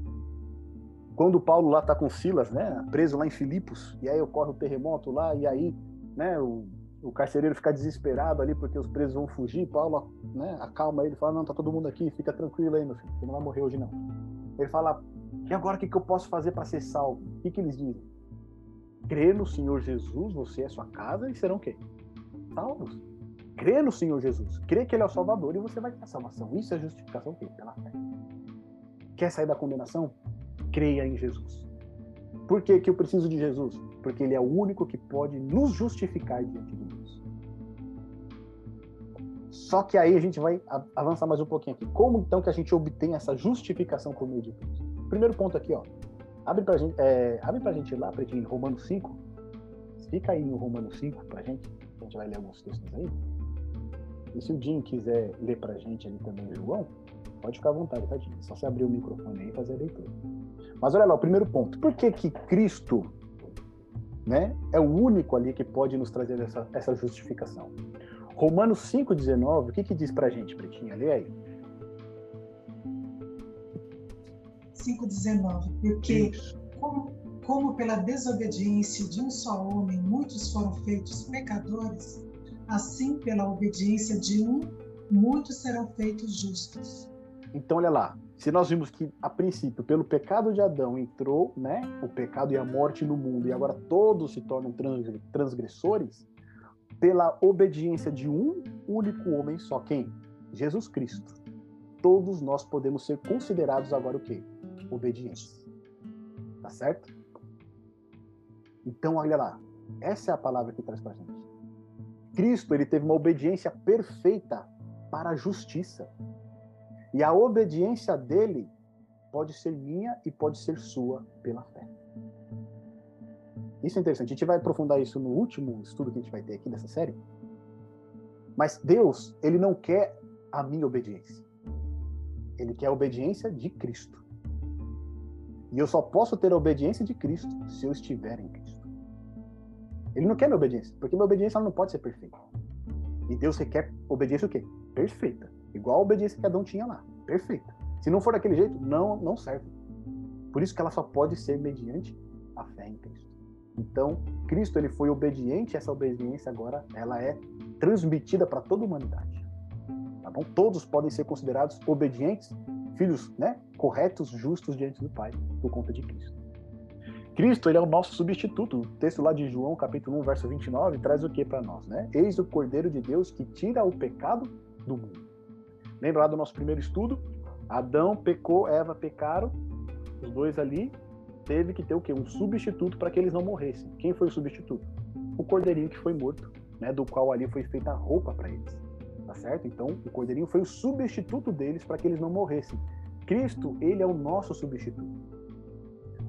Quando Paulo lá está com Silas, né, preso lá em Filipos, e aí ocorre o terremoto lá, e aí, né, o, o carcereiro fica desesperado ali porque os presos vão fugir, Paulo, né, acalma ele, fala, não, tá todo mundo aqui, fica tranquilo aí, meu filho, você não vai morrer hoje não. Ele fala, e agora o que, que eu posso fazer para ser salvo? O que, que eles dizem? Crê no Senhor Jesus, você é sua casa, e serão o quê? Salvos. Crê no Senhor Jesus, crê que Ele é o Salvador e você vai ter a salvação. Isso é justificação pela fé. Quer sair da condenação? Creia em Jesus. Por que, que eu preciso de Jesus? Porque Ele é o único que pode nos justificar diante de Deus. Só que aí a gente vai avançar mais um pouquinho aqui. Como então que a gente obtém essa justificação por meio de Deus? Primeiro ponto aqui, ó. Abre pra gente, é, abre pra gente lá, Pretinho, Romanos 5. fica aí no Romanos 5 pra gente, a gente vai ler alguns textos aí. E se o Jim quiser ler pra gente ali também, João, pode ficar à vontade, tá, Jim? Só você abrir o microfone aí e fazer a leitura. Mas olha lá, o primeiro ponto. Por que que Cristo né, é o único ali que pode nos trazer essa, essa justificação? Romanos 5,19, o que que diz pra gente, Pretinha? Lê aí. 5,19. Porque, como, como pela desobediência de um só homem muitos foram feitos pecadores, assim pela obediência de um muitos serão feitos justos. Então, olha lá. Se nós vimos que, a princípio, pelo pecado de Adão entrou né, o pecado e a morte no mundo, e agora todos se tornam transgressores, pela obediência de um único homem só, quem? Jesus Cristo. Todos nós podemos ser considerados agora o quê? Obedientes. Tá certo? Então, olha lá. Essa é a palavra que traz pra gente. Cristo, ele teve uma obediência perfeita para a justiça. E a obediência dele pode ser minha e pode ser sua pela fé. Isso é interessante. A gente vai aprofundar isso no último estudo que a gente vai ter aqui dessa série. Mas Deus, ele não quer a minha obediência. Ele quer a obediência de Cristo. E eu só posso ter a obediência de Cristo se eu estiver em Cristo. Ele não quer minha obediência, porque minha obediência não pode ser perfeita. E Deus requer obediência o quê? Perfeita. Igual a obediência que Adão tinha lá. Perfeita. Se não for daquele jeito, não, não serve. Por isso que ela só pode ser mediante a fé em Cristo. Então, Cristo ele foi obediente, essa obediência agora ela é transmitida para toda a humanidade. Tá bom? Todos podem ser considerados obedientes, filhos, né, corretos, justos diante do Pai, por conta de Cristo. Cristo ele é o nosso substituto. O texto lá de João, capítulo 1, verso 29, traz o que para nós, né? Eis o Cordeiro de Deus que tira o pecado do mundo. Lembra lá do nosso primeiro estudo? Adão pecou, Eva pecaram, os dois ali teve que ter o quê? Um substituto para que eles não morressem. Quem foi o substituto? O cordeirinho que foi morto, né? Do qual ali foi feita a roupa para eles. Tá certo? Então, o cordeirinho foi o substituto deles para que eles não morressem. Cristo, ele é o nosso substituto.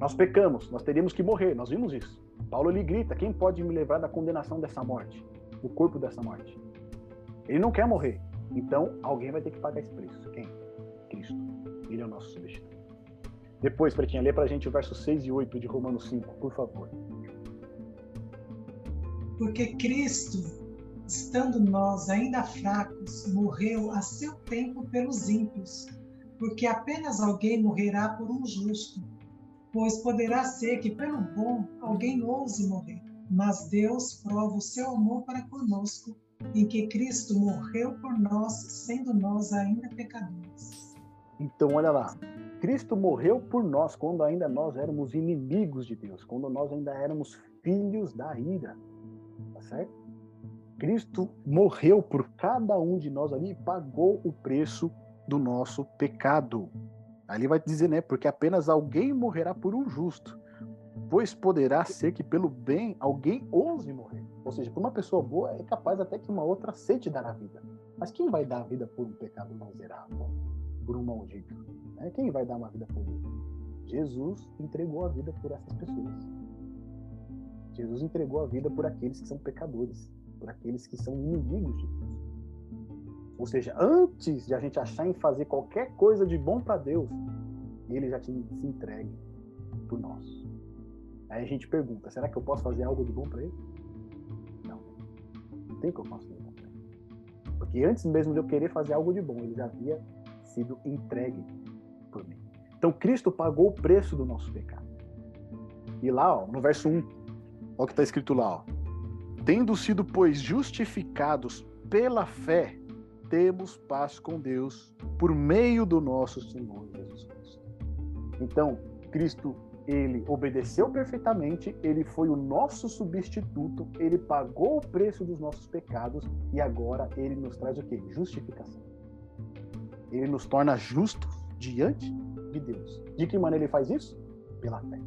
Nós pecamos, nós teríamos que morrer, nós vimos isso. Paulo lhe grita: quem pode me levar da condenação dessa morte? Do corpo dessa morte? Ele não quer morrer, então, alguém vai ter que pagar esse preço. Quem? Cristo. Ele é o nosso substituto. Depois, Pretinha, lê pra gente o verso 6 e 8 de Romanos 5, por favor. Porque Cristo, estando nós ainda fracos, morreu a seu tempo pelos ímpios, porque apenas alguém morrerá por um justo, pois poderá ser que pelo bom alguém ouse morrer. Mas Deus prova o seu amor para conosco em que Cristo morreu por nós, sendo nós ainda pecadores. Então, olha lá. Cristo morreu por nós quando ainda nós éramos inimigos de Deus, quando nós ainda éramos filhos da ira. Tá certo? Cristo morreu por cada um de nós ali e pagou o preço do nosso pecado. Ali vai dizer, né? Porque apenas alguém morrerá por um justo, pois poderá ser que pelo bem alguém ouse morrer. Ou seja, para uma pessoa boa é capaz até que uma outra aceite dar a vida. Mas quem vai dar a vida por um pecado miserável? Por um maldito? Né? Quem vai dar uma vida por ele? Jesus entregou a vida por essas pessoas. Jesus entregou a vida por aqueles que são pecadores, por aqueles que são inimigos de Deus. Ou seja, antes de a gente achar em fazer qualquer coisa de bom para Deus, ele já te se entregue por nós. Aí a gente pergunta: será que eu posso fazer algo de bom para ele? tem que eu faço isso. Porque antes mesmo de eu querer fazer algo de bom, ele já havia sido entregue por mim. Então Cristo pagou o preço do nosso pecado. E lá, ó, no verso 1, olha o que está escrito lá, ó. Tendo sido, pois, justificados pela fé, temos paz com Deus por meio do nosso Senhor Jesus Cristo. Então, Cristo ele obedeceu perfeitamente, ele foi o nosso substituto, ele pagou o preço dos nossos pecados e agora ele nos traz o que? Justificação. Ele nos torna justos diante de Deus. De que maneira ele faz isso? Pela fé.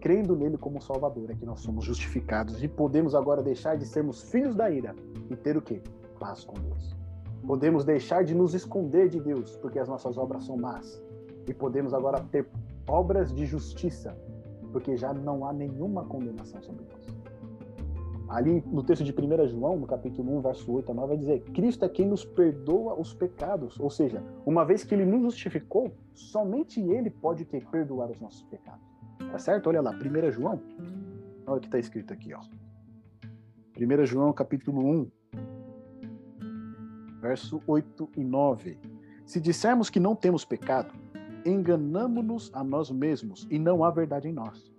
Crendo nele como Salvador, é que nós somos justificados e podemos agora deixar de sermos filhos da ira e ter o que? Paz com Deus. Podemos deixar de nos esconder de Deus, porque as nossas obras são más. E podemos agora ter obras de justiça, porque já não há nenhuma condenação sobre nós. Ali no texto de 1 João, no capítulo 1, verso 8 a 9, vai dizer: Cristo é quem nos perdoa os pecados. Ou seja, uma vez que ele nos justificou, somente ele pode ter perdoar os nossos pecados. Tá certo? Olha lá, 1 João. Olha o que está escrito aqui, ó. 1 João, capítulo 1, verso 8 e 9. Se dissermos que não temos pecado, enganamos-nos a nós mesmos e não há verdade em nós.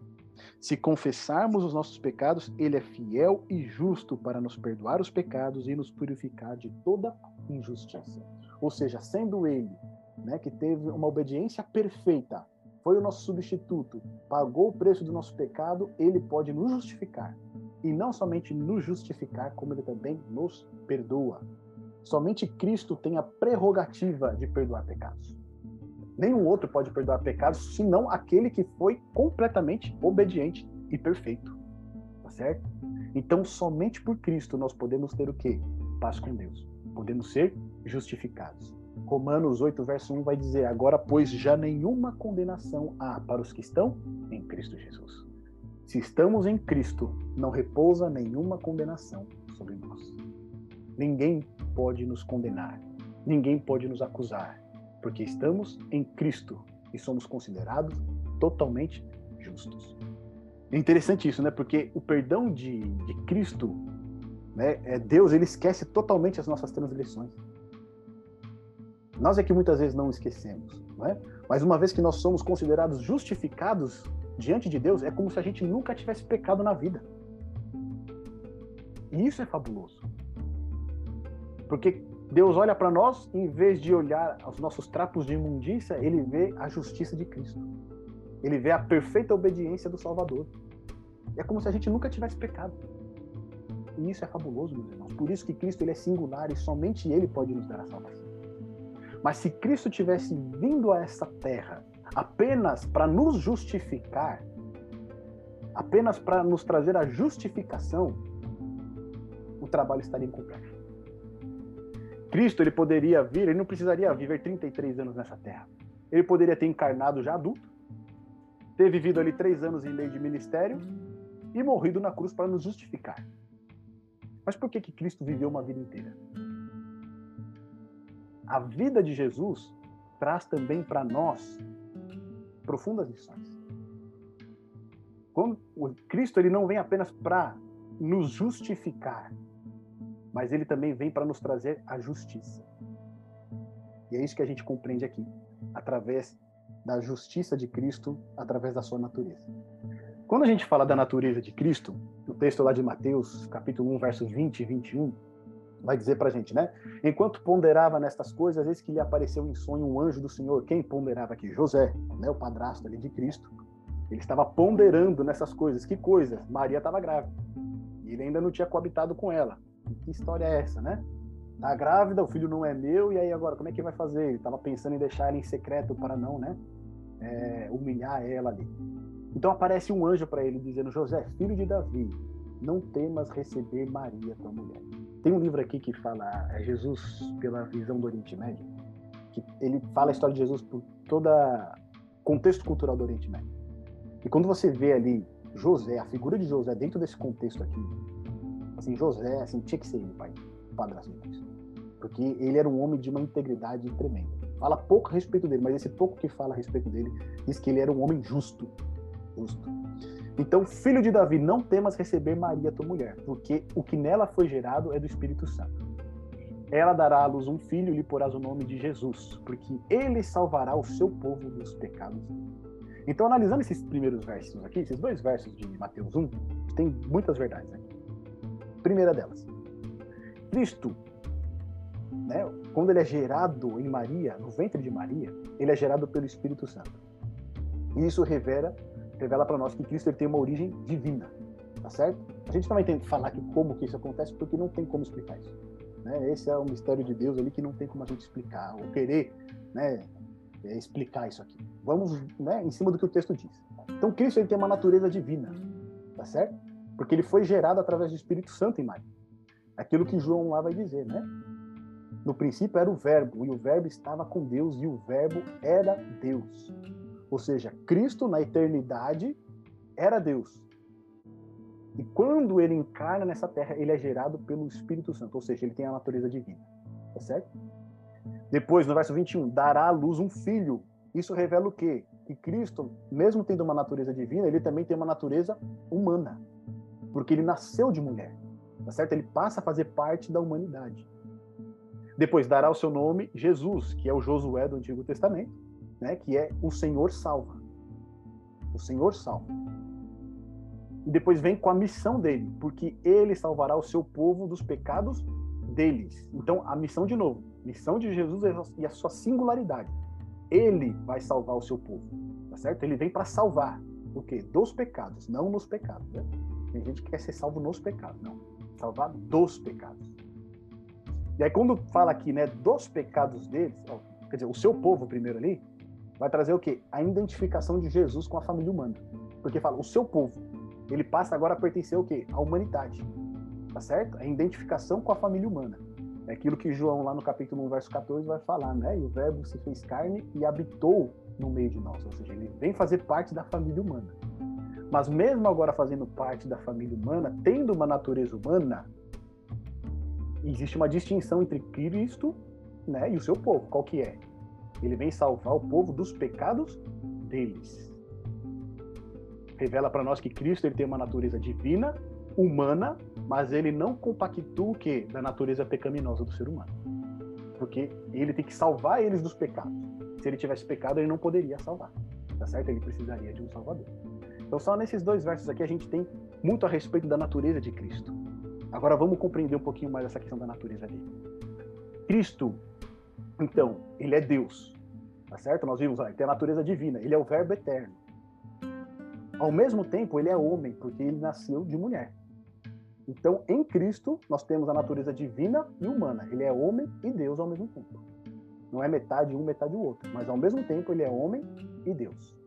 Se confessarmos os nossos pecados, ele é fiel e justo para nos perdoar os pecados e nos purificar de toda injustiça. Ou seja, sendo ele, né, que teve uma obediência perfeita, foi o nosso substituto, pagou o preço do nosso pecado, ele pode nos justificar. E não somente nos justificar, como ele também nos perdoa. Somente Cristo tem a prerrogativa de perdoar pecados nenhum outro pode perdoar pecados, senão aquele que foi completamente obediente e perfeito. Tá certo? Então, somente por Cristo nós podemos ter o quê? Paz com Deus. Podemos ser justificados. Romanos 8, verso 1 vai dizer: Agora, pois, já nenhuma condenação há para os que estão em Cristo Jesus. Se estamos em Cristo, não repousa nenhuma condenação sobre nós. Ninguém pode nos condenar, ninguém pode nos acusar, porque estamos em Cristo e somos considerados totalmente justos. É interessante isso, né? Porque o perdão de, de Cristo, né? É Deus, ele esquece totalmente as nossas transgressões. Nós é que muitas vezes não esquecemos, não é? Mas uma vez que nós somos considerados justificados diante de Deus, é como se a gente nunca tivesse pecado na vida. E isso é fabuloso. Porque Deus olha para nós, em vez de olhar os nossos trapos de imundícia, ele vê a justiça de Cristo. Ele vê a perfeita obediência do Salvador. É como se a gente nunca tivesse pecado. E isso é fabuloso, meus irmãos. Por isso que Cristo ele é singular e somente ele pode nos dar a salvação. Mas se Cristo tivesse vindo a essa terra apenas para nos justificar, apenas para nos trazer a justificação, o trabalho estaria incompleto. Cristo ele poderia vir, ele não precisaria viver 33 anos nessa terra. Ele poderia ter encarnado já adulto, ter vivido ali três anos e meio de ministério e morrido na cruz para nos justificar. Mas por que, que Cristo viveu uma vida inteira? A vida de Jesus traz também para nós profundas lições. Quando o Cristo ele não vem apenas para nos justificar, mas ele também vem para nos trazer a justiça. E é isso que a gente compreende aqui, através da justiça de Cristo, através da sua natureza. Quando a gente fala da natureza de Cristo, o texto lá de Mateus, capítulo 1, versos 20 e 21, vai dizer para a gente, né? Enquanto ponderava nestas coisas, eis que lhe apareceu em sonho um anjo do Senhor. Quem ponderava aqui? José, né? o padrasto ali de Cristo. Ele estava ponderando nessas coisas. Que coisas? Maria estava grávida. E ele ainda não tinha coabitado com ela que história é essa, né? Tá grávida, o filho não é meu, e aí agora, como é que vai fazer? Ele tava pensando em deixar ela em secreto para não, né? É, humilhar ela ali. Então aparece um anjo para ele dizendo: José, filho de Davi, não temas receber Maria, tua mulher. Tem um livro aqui que fala é Jesus pela visão do Oriente Médio, que ele fala a história de Jesus por toda contexto cultural do Oriente Médio. E quando você vê ali José, a figura de José dentro desse contexto aqui, assim, José, assim, tinha que ser ele, pai, padrasto de Cristo. Porque ele era um homem de uma integridade tremenda. Fala pouco a respeito dele, mas esse pouco que fala a respeito dele diz que ele era um homem justo. Justo. Então, filho de Davi, não temas receber Maria, tua mulher, porque o que nela foi gerado é do Espírito Santo. Ela dará à luz um filho e lhe porás o nome de Jesus, porque ele salvará o seu povo dos pecados. Então, analisando esses primeiros versos aqui, esses dois versos de Mateus 1, tem muitas verdades aqui. Primeira delas, Cristo, né, quando ele é gerado em Maria, no ventre de Maria, ele é gerado pelo Espírito Santo. E isso revela, revela para nós que Cristo ele tem uma origem divina, tá certo? A gente não vai tentar falar que como que isso acontece, porque não tem como explicar isso. Né? Esse é um mistério de Deus ali que não tem como a gente explicar, ou querer né, é, explicar isso aqui. Vamos né, em cima do que o texto diz. Então, Cristo ele tem uma natureza divina, tá certo? Porque ele foi gerado através do Espírito Santo em Maria. Aquilo que João lá vai dizer, né? No princípio era o Verbo, e o Verbo estava com Deus, e o Verbo era Deus. Ou seja, Cristo na eternidade era Deus. E quando ele encarna nessa terra, ele é gerado pelo Espírito Santo, ou seja, ele tem a natureza divina. Tá certo? Depois, no verso 21, dará à luz um filho. Isso revela o quê? Que Cristo, mesmo tendo uma natureza divina, ele também tem uma natureza humana. Porque ele nasceu de mulher. Tá certo? Ele passa a fazer parte da humanidade. Depois dará o seu nome Jesus, que é o Josué do Antigo Testamento, né? Que é o Senhor salva. O Senhor salva. E depois vem com a missão dele, porque ele salvará o seu povo dos pecados deles. Então, a missão de novo, missão de Jesus e a sua singularidade. Ele vai salvar o seu povo, tá certo? Ele vem para salvar o quê? Dos pecados, não nos pecados. Né? Tem gente que quer ser salvo nos pecados, não. Salvar dos pecados. E aí quando fala aqui, né, dos pecados deles, ó, quer dizer, o seu povo primeiro ali, vai trazer o quê? A identificação de Jesus com a família humana. Porque fala, o seu povo, ele passa agora a pertencer ao quê? À humanidade. Tá certo? A identificação com a família humana. É aquilo que João, lá no capítulo 1, verso 14, vai falar, né? E o verbo se fez carne e habitou no meio de nós. Ou seja, ele vem fazer parte da família humana. Mas mesmo agora fazendo parte da família humana, tendo uma natureza humana, existe uma distinção entre Cristo né, e o seu povo. Qual que é? Ele vem salvar o povo dos pecados deles revela para nós que Cristo ele tem uma natureza divina, humana, mas ele não compactua o que da natureza pecaminosa do ser humano. Porque ele tem que salvar eles dos pecados. Se ele tivesse pecado, ele não poderia salvar. Tá certo? Ele precisaria de um salvador. Então, só nesses dois versos aqui a gente tem muito a respeito da natureza de Cristo. Agora vamos compreender um pouquinho mais essa questão da natureza dele. Cristo, então, ele é Deus. Tá certo? Nós vimos, ele tem a natureza divina, ele é o verbo eterno. Ao mesmo tempo, ele é homem, porque ele nasceu de mulher. Então, em Cristo, nós temos a natureza divina e humana. Ele é homem e Deus ao mesmo tempo. Não é metade um, metade o outro, mas ao mesmo tempo ele é homem e Deus.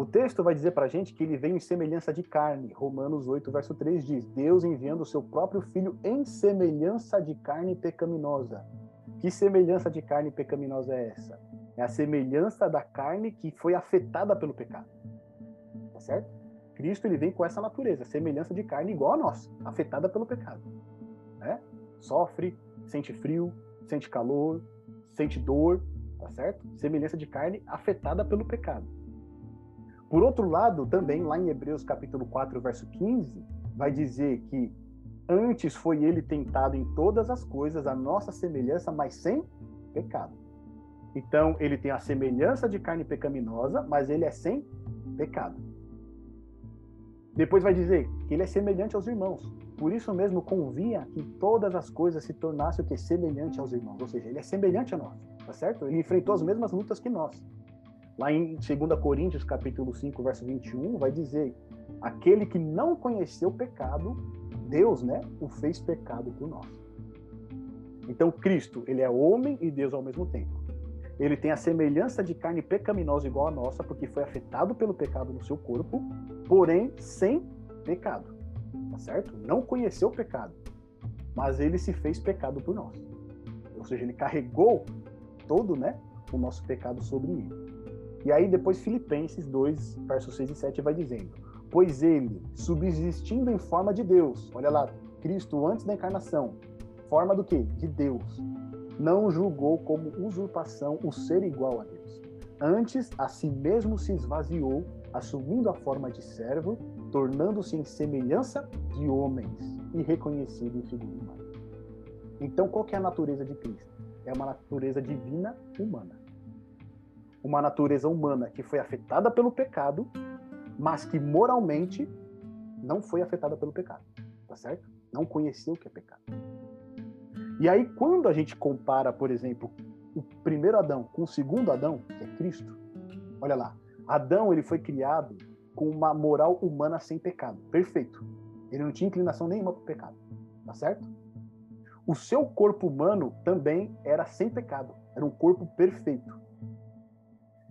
O texto vai dizer para a gente que ele veio em semelhança de carne. Romanos 8, verso 3 diz: Deus enviando o seu próprio filho em semelhança de carne pecaminosa. Que semelhança de carne pecaminosa é essa? É a semelhança da carne que foi afetada pelo pecado certo? Cristo ele vem com essa natureza, semelhança de carne igual a nossa, afetada pelo pecado. Né? Sofre, sente frio, sente calor, sente dor, tá certo? Semelhança de carne afetada pelo pecado. Por outro lado, também lá em Hebreus capítulo 4, verso 15, vai dizer que antes foi ele tentado em todas as coisas, a nossa semelhança, mas sem pecado. Então, ele tem a semelhança de carne pecaminosa, mas ele é sem pecado. Depois vai dizer que ele é semelhante aos irmãos. Por isso mesmo convinha que todas as coisas se tornassem o que semelhante aos irmãos, ou seja, ele é semelhante a nós, tá certo? Ele enfrentou as mesmas lutas que nós. Lá em 2 Coríntios, capítulo 5, verso 21, vai dizer: aquele que não conheceu o pecado, Deus, né, o fez pecado por nós. Então Cristo, ele é homem e Deus ao mesmo tempo. Ele tem a semelhança de carne pecaminosa igual a nossa, porque foi afetado pelo pecado no seu corpo, porém sem pecado. Tá certo? Não conheceu o pecado, mas ele se fez pecado por nós. Ou seja, ele carregou todo, né, o nosso pecado sobre ele. E aí depois Filipenses 2, versos 6 e 7 vai dizendo: "Pois ele, subsistindo em forma de Deus, olha lá, Cristo antes da encarnação, forma do que? De Deus não julgou como usurpação o ser igual a Deus. Antes, a si mesmo se esvaziou, assumindo a forma de servo, tornando-se em semelhança de homens e reconhecido em figura humana. Então, qual é a natureza de Cristo? É uma natureza divina humana. Uma natureza humana que foi afetada pelo pecado, mas que moralmente não foi afetada pelo pecado. Tá certo? Não conheceu o que é pecado. E aí, quando a gente compara, por exemplo, o primeiro Adão com o segundo Adão, que é Cristo, olha lá, Adão ele foi criado com uma moral humana sem pecado, perfeito. Ele não tinha inclinação nenhuma para o pecado, tá certo? O seu corpo humano também era sem pecado, era um corpo perfeito.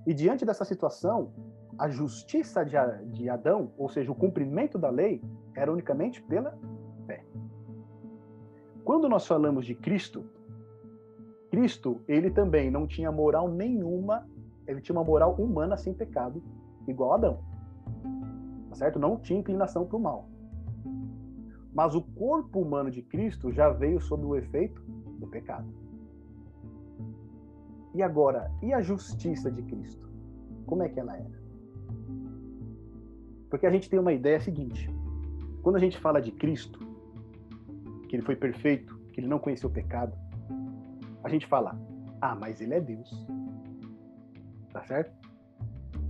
E diante dessa situação, a justiça de Adão, ou seja, o cumprimento da lei, era unicamente pela fé. Quando nós falamos de Cristo, Cristo, ele também não tinha moral nenhuma, ele tinha uma moral humana sem pecado, igual a Adão. Tá certo? Não tinha inclinação para o mal. Mas o corpo humano de Cristo já veio sob o efeito do pecado. E agora, e a justiça de Cristo? Como é que ela era? Porque a gente tem uma ideia seguinte: quando a gente fala de Cristo, que ele foi perfeito, que ele não conheceu o pecado, a gente fala, ah, mas ele é Deus. Tá certo?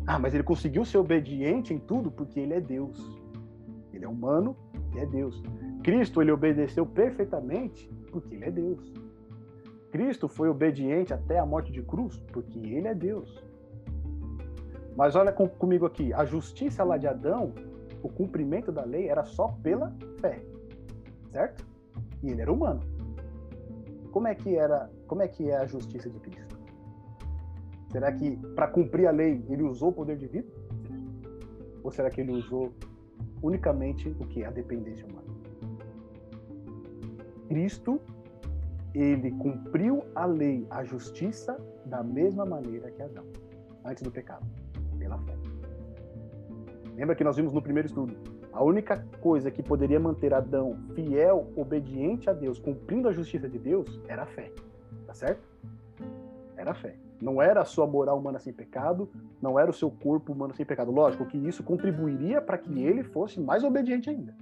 Ah, mas ele conseguiu ser obediente em tudo porque ele é Deus. Ele é humano e é Deus. Cristo, ele obedeceu perfeitamente porque ele é Deus. Cristo foi obediente até a morte de cruz porque ele é Deus. Mas olha com, comigo aqui, a justiça lá de Adão, o cumprimento da lei era só pela fé. Certo? E ele era humano. Como é que era, como é que é a justiça de Cristo? Será que para cumprir a lei ele usou o poder divino? Ou será que ele usou unicamente o que? A dependência humana. Cristo, ele cumpriu a lei, a justiça, da mesma maneira que Adão, antes do pecado, pela fé. Lembra que nós vimos no primeiro estudo? A única coisa que poderia manter Adão fiel, obediente a Deus, cumprindo a justiça de Deus, era a fé. Tá certo? Era a fé. Não era a sua moral humana sem pecado, não era o seu corpo humano sem pecado. Lógico que isso contribuiria para que ele fosse mais obediente ainda.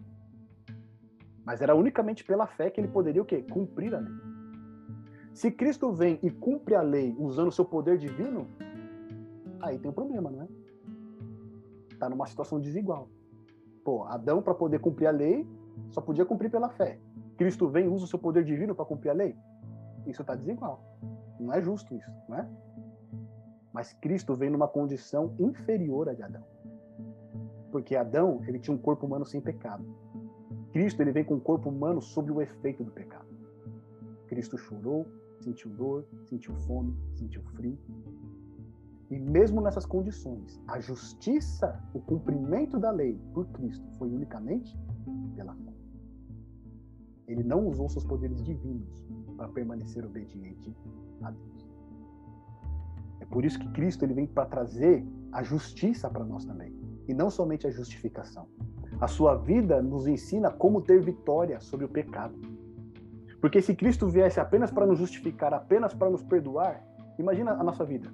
Mas era unicamente pela fé que ele poderia o quê? Cumprir a lei. Se Cristo vem e cumpre a lei usando seu poder divino, aí tem um problema, não é? Está numa situação desigual. Pô, Adão, para poder cumprir a lei, só podia cumprir pela fé. Cristo vem e usa o seu poder divino para cumprir a lei. Isso está desigual. Não é justo isso, não é? Mas Cristo vem numa condição inferior à de Adão. Porque Adão, ele tinha um corpo humano sem pecado. Cristo, ele vem com um corpo humano sob o efeito do pecado. Cristo chorou, sentiu dor, sentiu fome, sentiu frio. E mesmo nessas condições, a justiça, o cumprimento da lei por Cristo foi unicamente pela fé. Ele não usou seus poderes divinos para permanecer obediente a Deus. É por isso que Cristo ele vem para trazer a justiça para nós também, e não somente a justificação. A sua vida nos ensina como ter vitória sobre o pecado. Porque se Cristo viesse apenas para nos justificar, apenas para nos perdoar, imagina a nossa vida.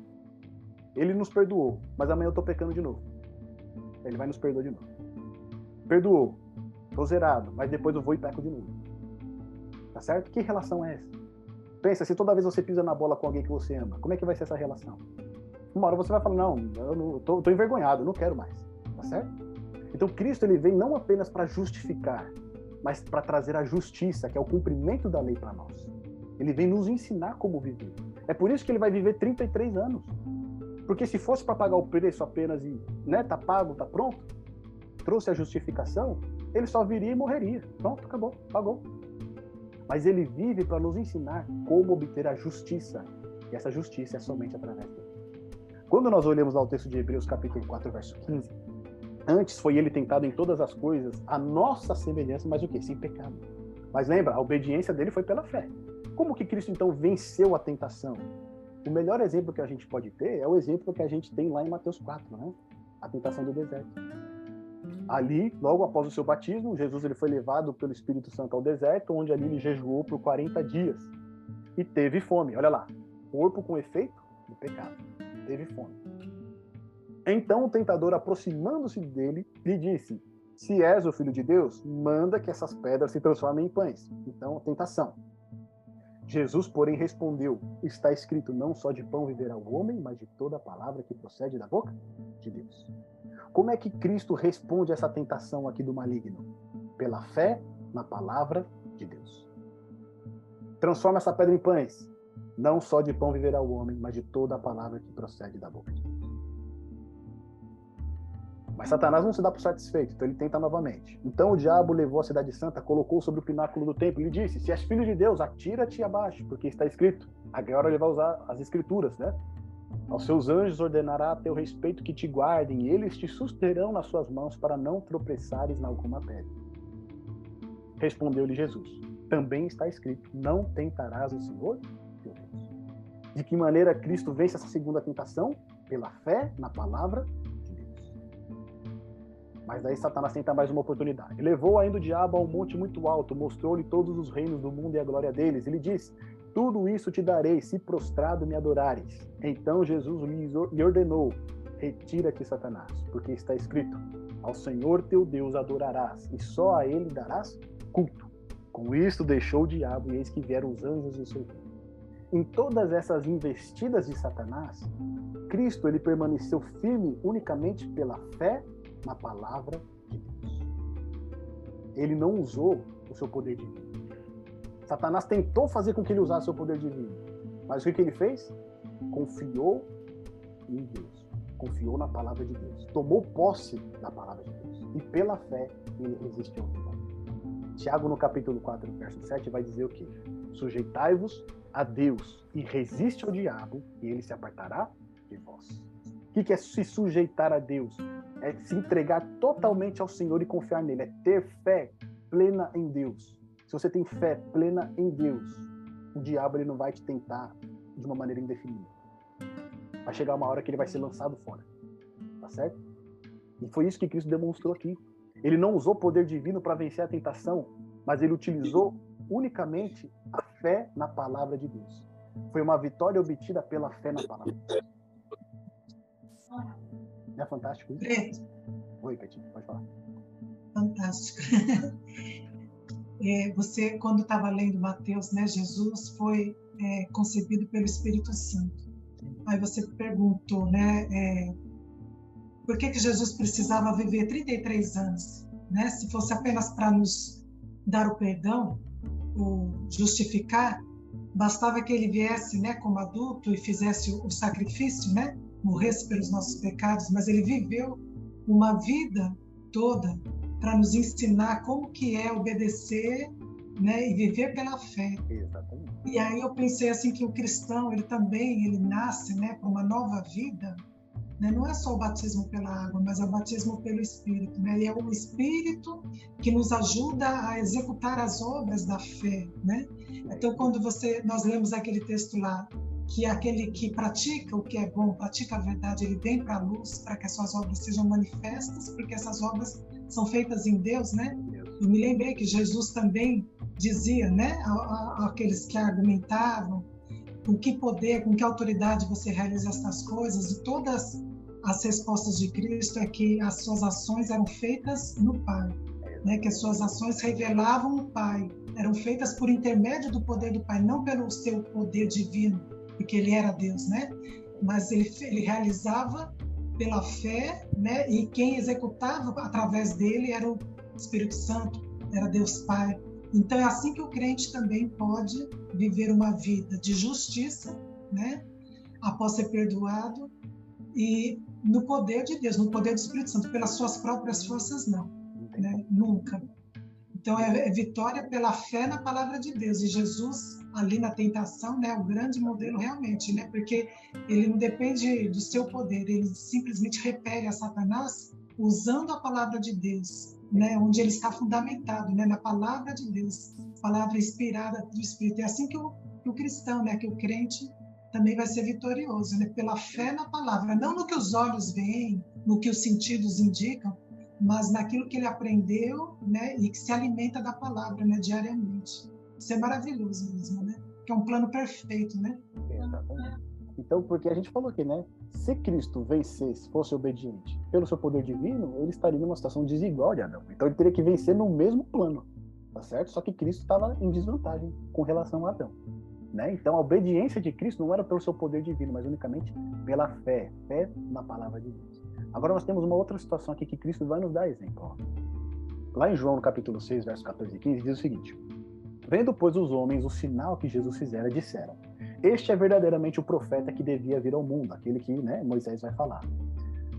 Ele nos perdoou, mas amanhã eu estou pecando de novo. Ele vai nos perdoar de novo. Perdoou, estou zerado, mas depois eu vou e peco de novo. Tá certo? Que relação é essa? Pensa, se toda vez você pisa na bola com alguém que você ama, como é que vai ser essa relação? Uma hora você vai falar, não, eu não, tô, tô envergonhado, não quero mais. Tá certo? Então Cristo ele vem não apenas para justificar, mas para trazer a justiça, que é o cumprimento da lei para nós. Ele vem nos ensinar como viver. É por isso que ele vai viver 33 anos. Porque se fosse para pagar o preço apenas e, né, tá pago, tá pronto, trouxe a justificação, ele só viria e morreria. Pronto, acabou, pagou. Mas ele vive para nos ensinar como obter a justiça. E essa justiça é somente através dele. Quando nós olhamos lá o texto de Hebreus, capítulo 4, verso 15, antes foi ele tentado em todas as coisas, a nossa semelhança, mas o que? Sem pecado. Mas lembra, a obediência dele foi pela fé. Como que Cristo então venceu a tentação? O melhor exemplo que a gente pode ter é o exemplo que a gente tem lá em Mateus 4, né? A tentação do deserto. Ali, logo após o seu batismo, Jesus ele foi levado pelo Espírito Santo ao deserto, onde ali ele jejuou por 40 dias e teve fome. Olha lá, corpo com efeito do pecado. Teve fome. Então o tentador, aproximando-se dele, lhe disse: Se és o filho de Deus, manda que essas pedras se transformem em pães. Então, tentação. Jesus, porém, respondeu: Está escrito, não só de pão viverá o homem, mas de toda a palavra que procede da boca de Deus. Como é que Cristo responde essa tentação aqui do maligno? Pela fé na palavra de Deus. Transforma essa pedra em pães. Não só de pão viverá o homem, mas de toda a palavra que procede da boca de. Mas Satanás não se dá por satisfeito, então ele tenta novamente. Então o diabo levou a cidade santa, colocou sobre o pináculo do templo e lhe disse: Se és filho de Deus, atira-te abaixo, porque está escrito. Agora ele vai usar as escrituras, né? Aos seus anjos ordenará a teu respeito que te guardem, e eles te susterão nas suas mãos para não tropeçares na alguma pedra. Respondeu-lhe Jesus: Também está escrito: Não tentarás o Senhor teu Deus. De que maneira Cristo vence essa segunda tentação? Pela fé na palavra Mas daí Satanás tenta mais uma oportunidade. Levou ainda o diabo a um monte muito alto, mostrou-lhe todos os reinos do mundo e a glória deles. Ele disse: Tudo isso te darei, se prostrado me adorares. Então Jesus lhe ordenou: Retira-te, Satanás, porque está escrito: Ao Senhor teu Deus adorarás, e só a ele darás culto. Com isto deixou o diabo, e eis que vieram os anjos e seu Em todas essas investidas de Satanás, Cristo ele permaneceu firme unicamente pela fé na palavra de Deus. Ele não usou o seu poder divino. Satanás tentou fazer com que ele usasse o seu poder divino. Mas o que, ele fez? Confiou em Deus. Confiou na palavra de Deus. Tomou posse da palavra de Deus. E pela fé ele resistiu. Tiago, no capítulo 4, verso 7, vai dizer o quê? Sujeitai-vos a Deus e resiste ao diabo, e ele se apartará de vós. O que é se sujeitar a Deus? É se entregar totalmente ao Senhor e confiar nele. É ter fé plena em Deus. Se você tem fé plena em Deus, o diabo ele não vai te tentar de uma maneira indefinida. Vai chegar uma hora que ele vai ser lançado fora. Tá certo? E foi isso que Cristo demonstrou aqui. Ele não usou poder divino para vencer a tentação, mas ele utilizou unicamente a fé na palavra de Deus. Foi uma vitória obtida pela fé na palavra de Deus. É fantástico isso? Preto. Oi, Petinho, pode falar. Fantástico. É, você, quando estava lendo Mateus, né, Jesus foi é, concebido pelo Espírito Santo. Aí você perguntou, né, é, por que, que Jesus precisava viver 33 anos? Né? Se fosse apenas para nos dar o perdão, ou justificar, bastava que ele viesse né, como adulto e fizesse o sacrifício, né? Morresse pelos nossos pecados, mas ele viveu uma vida toda para nos ensinar como que é obedecer né, e viver pela fé. Exatamente. E aí eu pensei assim que o cristão ele também ele nasce né, para uma nova vida. Né? Não é só o batismo pela água, mas é o batismo pelo Espírito. Né? E é o Espírito que nos ajuda a executar as obras da fé. Né? Então quando você nós lemos aquele texto lá que aquele que pratica o que é bom, pratica a verdade, ele vem para a luz para que as suas obras sejam manifestas, porque essas obras são feitas em Deus, né? Eu me lembrei que Jesus também dizia, né, aqueles que argumentavam, com que poder, com que autoridade você realiza estas coisas, e todas as respostas de Cristo é que as suas ações eram feitas no Pai, né, que as suas ações revelavam o Pai, eram feitas por intermédio do poder do Pai, não pelo seu poder divino porque ele era Deus, né? Mas ele, ele realizava pela fé, né? E quem executava através dele era o Espírito Santo, era Deus Pai. Então é assim que o crente também pode viver uma vida de justiça, né? Após ser perdoado e no poder de Deus, no poder do Espírito Santo, pelas suas próprias forças não, né? Nunca. Então é, é vitória pela fé na palavra de Deus. E Jesus ali na tentação, né, o grande modelo realmente, né, porque ele não depende do seu poder, ele simplesmente repele a Satanás usando a palavra de Deus, né, onde ele está fundamentado, né, na palavra de Deus, palavra inspirada do Espírito. É assim que o, que o cristão, né, que o crente também vai ser vitorioso, né, pela fé na palavra, não no que os olhos veem, no que os sentidos indicam, mas naquilo que ele aprendeu, né, e que se alimenta da palavra, né, diariamente. Isso é maravilhoso mesmo, né? Que é um plano perfeito, né? Exatamente. Então, porque a gente falou aqui, né? Se Cristo vencesse, fosse obediente pelo seu poder divino, ele estaria numa situação desigual de Adão. Então, ele teria que vencer no mesmo plano, tá certo? Só que Cristo estava em desvantagem com relação a Adão. Né? Então, a obediência de Cristo não era pelo seu poder divino, mas unicamente pela fé, fé na palavra de Deus. Agora, nós temos uma outra situação aqui que Cristo vai nos dar exemplo. Ó. Lá em João, no capítulo 6, versos 14 e 15, diz o seguinte: Vendo, pois, os homens o sinal que Jesus fizera, disseram: Este é verdadeiramente o profeta que devia vir ao mundo, aquele que né, Moisés vai falar.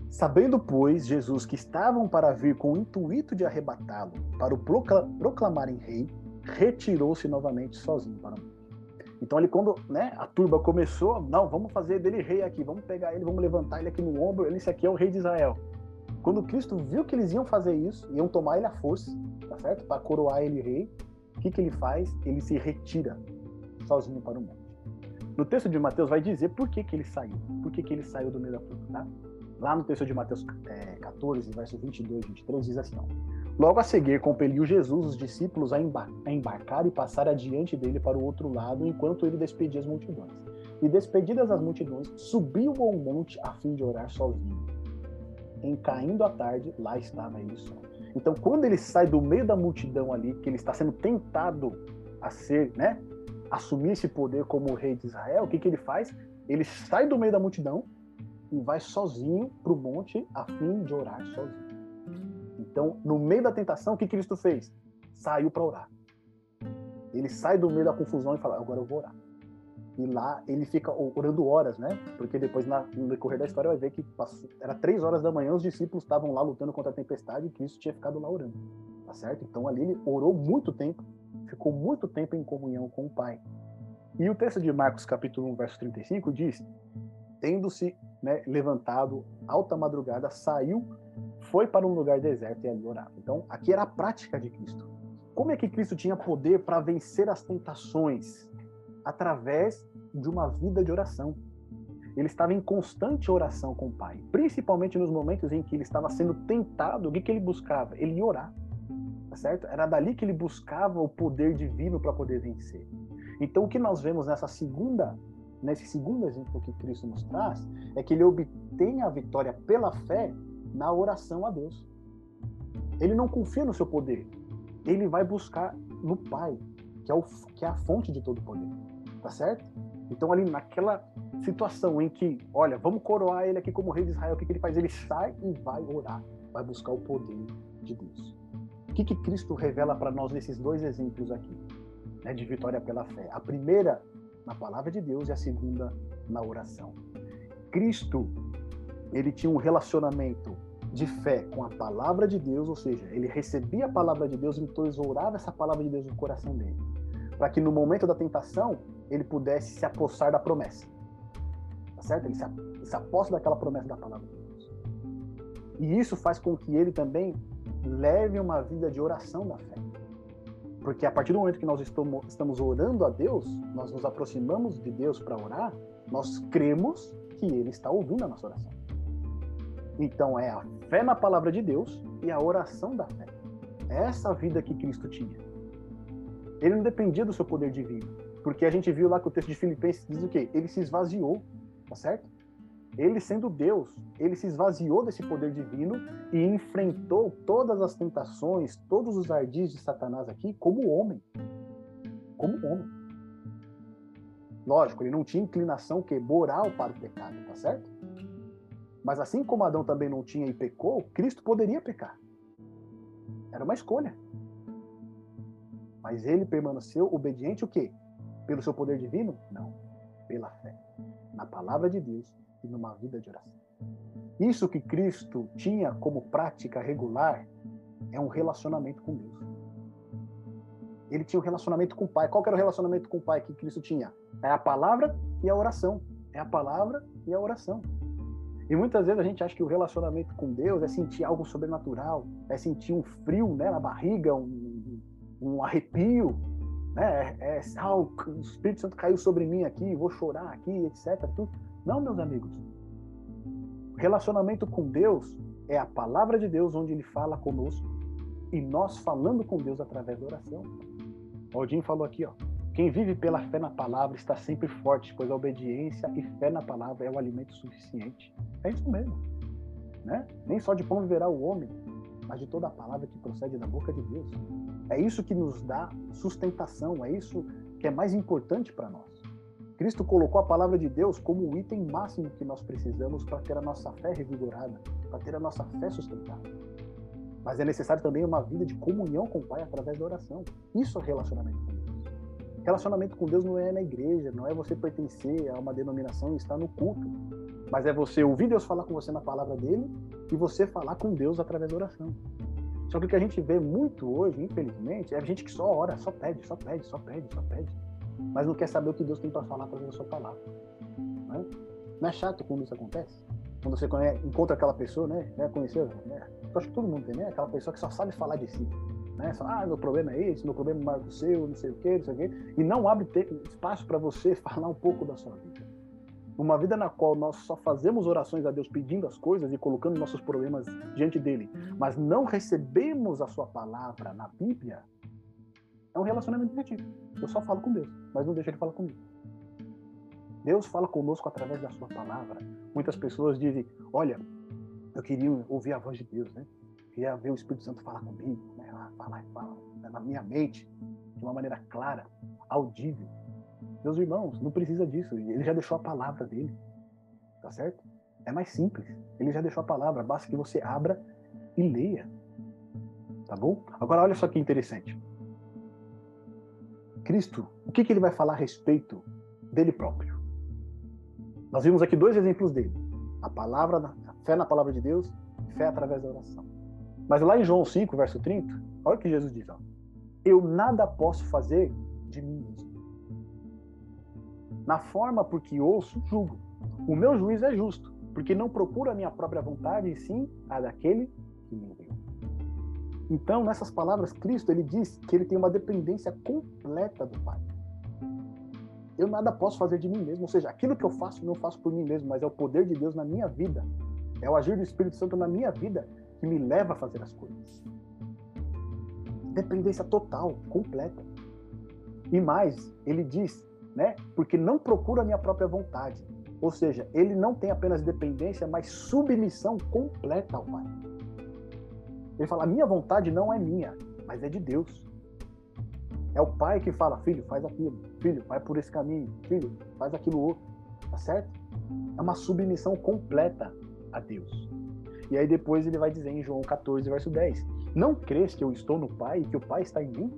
Sabendo, pois, Jesus que estavam para vir com o intuito de arrebatá-lo, para o proclamarem rei, retirou-se novamente sozinho para o mundo. Então, ali, quando né, a turba começou, não, vamos fazer dele rei aqui, vamos pegar ele, vamos levantar ele aqui no ombro, ele, esse aqui é o rei de Israel. Quando Cristo viu que eles iam fazer isso, iam tomar ele à força, tá certo? Para coroar ele rei, o que, que ele faz? Ele se retira sozinho para o monte. No texto de Mateus vai dizer por que, que ele saiu, por que, que ele saiu do meio da turma, tá? Lá no texto de Mateus é, 14, verso 22 e 23, diz assim: ó, Logo a seguir, compeliu Jesus os discípulos a, embarcar e passar adiante dele para o outro lado, enquanto ele despedia as multidões. E despedidas as multidões, subiu ao monte a fim de orar sozinho. Em caindo a tarde, lá estava ele só. Então, quando ele sai do meio da multidão ali, que ele está sendo tentado a ser, né, assumir esse poder como rei de Israel, o que, que ele faz? Ele sai do meio da multidão e vai sozinho para o monte a fim de orar sozinho. Então, no meio da tentação, o que Cristo fez? Saiu para orar. Ele sai do meio da confusão e fala: agora eu vou orar. E lá ele fica orando horas, né? Porque depois, na, no decorrer da história, vai ver que passou, era três horas da manhã, os discípulos estavam lá lutando contra a tempestade e Cristo tinha ficado lá orando. Tá certo? Então ali ele orou muito tempo, ficou muito tempo em comunhão com o Pai. E o texto de Marcos, capítulo 1, verso 35, diz: Tendo-se né, levantado alta madrugada, saiu foi para um lugar deserto e ali orava. Então, aqui era a prática de Cristo. Como é que Cristo tinha poder para vencer as tentações? Através de uma vida de oração. Ele estava em constante oração com o Pai, principalmente nos momentos em que ele estava sendo tentado. O que, que ele buscava? Ele ia orar, tá certo? Era dali que ele buscava o poder divino para poder vencer. Então, o que nós vemos nessa segunda, nesse segundo exemplo que Cristo nos traz, é que ele obtém a vitória pela fé na oração a Deus. Ele não confia no seu poder. Ele vai buscar no Pai, que é, o, que é a fonte de todo poder. Tá certo? Então, ali naquela situação em que, olha, vamos coroar ele aqui como rei de Israel, o que, que ele faz? Ele sai e vai orar, vai buscar o poder de Deus. O que, que Cristo revela para nós nesses dois exemplos aqui, né, de vitória pela fé? A primeira na palavra de Deus e a segunda na oração. Cristo, ele tinha um relacionamento de fé com a palavra de Deus, ou seja, ele recebia a palavra de Deus e entesourava essa palavra de Deus no coração dele, para que no momento da tentação ele pudesse se apossar da promessa. Tá certo? Ele se, ele se aposta daquela promessa da palavra de Deus. E isso faz com que ele também leve uma vida de oração da fé. Porque a partir do momento que nós estamos orando a Deus, nós nos aproximamos de Deus para orar, nós cremos que Ele está ouvindo a nossa oração. Então é a fé na palavra de Deus e a oração da fé. É essa vida que Cristo tinha. Ele não dependia do seu poder divino. Porque a gente viu lá que o texto de Filipenses diz o quê? Ele se esvaziou, tá certo? Ele sendo Deus, ele se esvaziou desse poder divino e enfrentou todas as tentações, todos os ardis de Satanás aqui como homem. Como homem. Lógico, ele não tinha inclinação que moral para o pecado, tá certo? Mas assim como Adão também não tinha e pecou, Cristo poderia pecar. Era uma escolha. Mas ele permaneceu obediente o quê? Pelo seu poder divino? Não. Pela fé. Na palavra de Deus e numa vida de oração. Isso que Cristo tinha como prática regular é um relacionamento com Deus. Ele tinha um relacionamento com o Pai. Qual era o relacionamento com o Pai que Cristo tinha? É a palavra e a oração. É a palavra e a oração. E muitas vezes a gente acha que o relacionamento com Deus é sentir algo sobrenatural, é sentir um frio né, na barriga, um, um arrepio, né? É, é ah, o Espírito Santo caiu sobre mim aqui, vou chorar aqui, etc. Tudo. Não, meus amigos. Relacionamento com Deus é a palavra de Deus onde Ele fala conosco e nós falando com Deus através da oração. Odin falou aqui, ó. Quem vive pela fé na palavra está sempre forte, pois a obediência e fé na palavra é o alimento suficiente. É isso mesmo. Né? Nem só de pão viverá o homem, mas de toda a palavra que procede da boca de Deus. É isso que nos dá sustentação, é isso que é mais importante para nós. Cristo colocou a palavra de Deus como o item máximo que nós precisamos para ter a nossa fé revigorada, para ter a nossa fé sustentada. Mas é necessário também uma vida de comunhão com o Pai através da oração. Isso é relacionamento com Deus. Relacionamento com Deus não é na igreja, não é você pertencer a uma denominação e estar no culto, mas é você ouvir Deus falar com você na palavra dele e você falar com Deus através da oração. Só que o que a gente vê muito hoje, infelizmente, é a gente que só ora, só pede, só pede, só pede, só pede, mas não quer saber o que Deus tem para falar através da sua palavra. Não é? não é chato quando isso acontece? Quando você conhece, encontra aquela pessoa, né? né conheceu? Né? Eu acho que todo mundo tem, né? Aquela pessoa que só sabe falar de si né? Só, ah, meu problema é esse, meu problema é maior que o seu, não sei o quê, não sei o quê. E não abre espaço para você falar um pouco da sua vida. uma vida na qual nós só fazemos orações a Deus pedindo as coisas e colocando nossos problemas diante dele, mas não recebemos a sua palavra na Bíblia, é um relacionamento negativo. Eu só falo com Deus, mas não deixo ele falar comigo. Deus fala conosco através da sua palavra. Muitas pessoas dizem: Olha, eu queria ouvir a voz de Deus, né? Queria ver o Espírito Santo falar comigo, né? falar, falar né? na minha mente, de uma maneira clara, audível. Meus irmãos, não precisa disso. Ele já deixou a palavra dele. Tá certo? É mais simples. Ele já deixou a palavra. Basta que você abra e leia. Tá bom? Agora, olha só que interessante. Cristo, o que, que ele vai falar a respeito dele próprio? Nós vimos aqui dois exemplos dele: a palavra, a fé na palavra de Deus e fé através da oração. Mas lá em João 5, verso 30, olha o que Jesus diz: ó, Eu nada posso fazer de mim mesmo. Na forma por que ouço, julgo. O meu juízo é justo, porque não procuro a minha própria vontade, e sim a daquele que me enviou. Então, nessas palavras, Cristo ele diz que ele tem uma dependência completa do Pai. Eu nada posso fazer de mim mesmo, ou seja, aquilo que eu faço não faço por mim mesmo, mas é o poder de Deus na minha vida, é o agir do Espírito Santo na minha vida que me leva a fazer as coisas. Dependência total, completa. E mais, ele diz, né? Porque não procura a minha própria vontade. Ou seja, ele não tem apenas dependência, mas submissão completa ao Pai. Ele fala: a minha vontade não é minha, mas é de Deus. É o pai que fala: filho, faz aquilo, filho, vai por esse caminho, filho, faz aquilo outro. Tá certo? É uma submissão completa a Deus. E aí depois ele vai dizer em João 14, verso 10: Não crês que eu estou no Pai e que o Pai está em mim?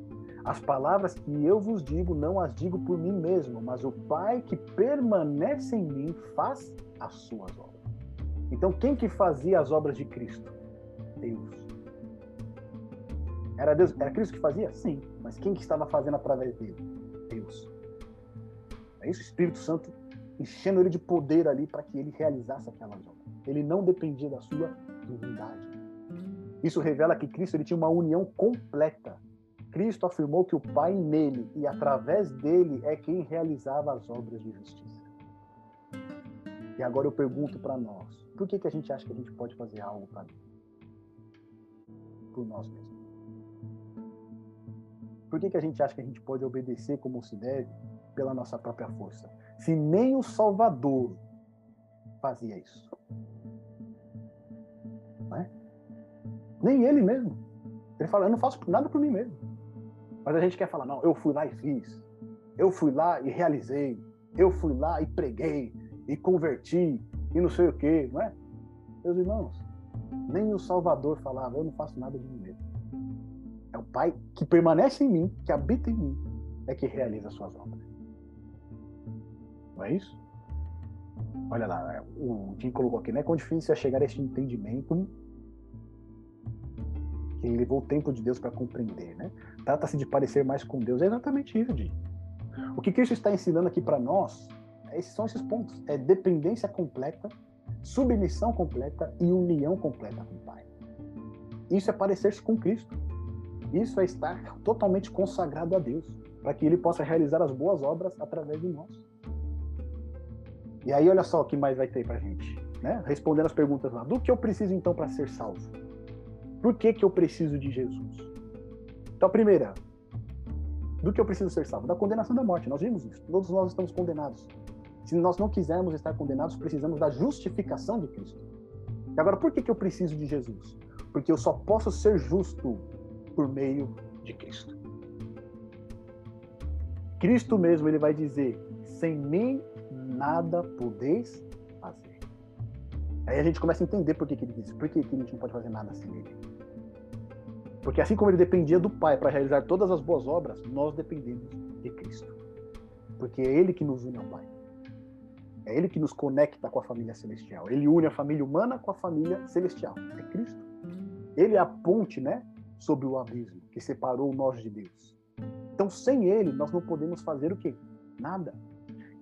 As palavras que eu vos digo não as digo por mim mesmo, mas o Pai que permanece em mim faz as suas obras. Então quem que fazia as obras de Cristo? Deus. Era Deus, era Cristo que fazia? Sim. Mas quem que estava fazendo através dele? Deus. É isso, o Espírito Santo enchendo ele de poder ali para que ele realizasse aquelas obras. Ele não dependia da sua divindade. Isso revela que Cristo ele tinha uma união completa. Cristo afirmou que o Pai nele e através dele é quem realizava as obras de justiça. E agora eu pergunto para nós, por que, que a gente acha que a gente pode fazer algo para por nós mesmos? Por que, que a gente acha que a gente pode obedecer como se deve pela nossa própria força? Se nem o Salvador fazia isso. Não é? Nem ele mesmo. Ele fala, eu não faço nada por mim mesmo. Mas a gente quer falar, não, eu fui lá e fiz. Eu fui lá e realizei. Eu fui lá e preguei e converti e não sei o quê, não é? Meus irmãos, nem o Salvador falava, eu não faço nada de mim mesmo. É o Pai que permanece em mim, que habita em mim, é que realiza as suas obras. Não é isso? Olha lá, é, o Tim colocou aqui, né? Quão difícil é chegar a este entendimento que levou o tempo de Deus para compreender, né? Trata-se de parecer mais com Deus. É exatamente isso, Jim. O que Cristo está ensinando aqui para nós, esses são esses pontos. É dependência completa, submissão completa e união completa com o Pai. Isso é parecer-se com Cristo. Isso é estar totalmente consagrado a Deus, para que Ele possa realizar as boas obras através de nós. E aí, olha só o que mais vai ter para gente, né? Respondendo as perguntas lá. Do que eu preciso então para ser salvo? Por que, que eu preciso de Jesus? Então, primeira, do que eu preciso ser salvo? Da condenação da morte. Nós vimos isso. Todos nós estamos condenados. Se nós não quisermos estar condenados, precisamos da justificação de Cristo. E agora, por que, que eu preciso de Jesus? Porque eu só posso ser justo por meio de Cristo. Cristo mesmo ele vai dizer: sem mim nada podeis fazer. Aí a gente começa a entender por que, que ele diz, por que, que a gente não pode fazer nada sem ele. Porque assim como ele dependia do Pai para realizar todas as boas obras, nós dependemos de Cristo. Porque é Ele que nos une ao Pai. É Ele que nos conecta com a família celestial. Ele une a família humana com a família celestial. É Cristo. Ele é a ponte, né, sobre o abismo que separou nós de Deus. Então, sem ele, nós não podemos fazer o quê? Nada.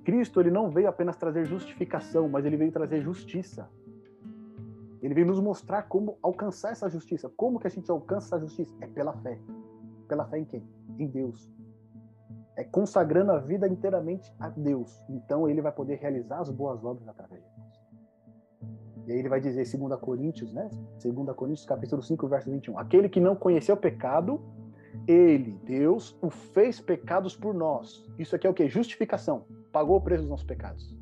Cristo, ele não veio apenas trazer justificação, mas ele veio trazer justiça. Ele veio nos mostrar como alcançar essa justiça. Como que a gente alcança essa justiça? É pela fé. Pela fé em quem? Em Deus. é consagrando a vida inteiramente a Deus. Então ele vai poder realizar as boas obras através de Deus. E aí ele vai dizer, 2 Coríntios, né? 2 Coríntios, capítulo 5, verso 21. Aquele que não conheceu o pecado, ele, Deus, o fez pecados por nós. Isso aqui é o que? Justificação. Pagou o preço dos nossos pecados.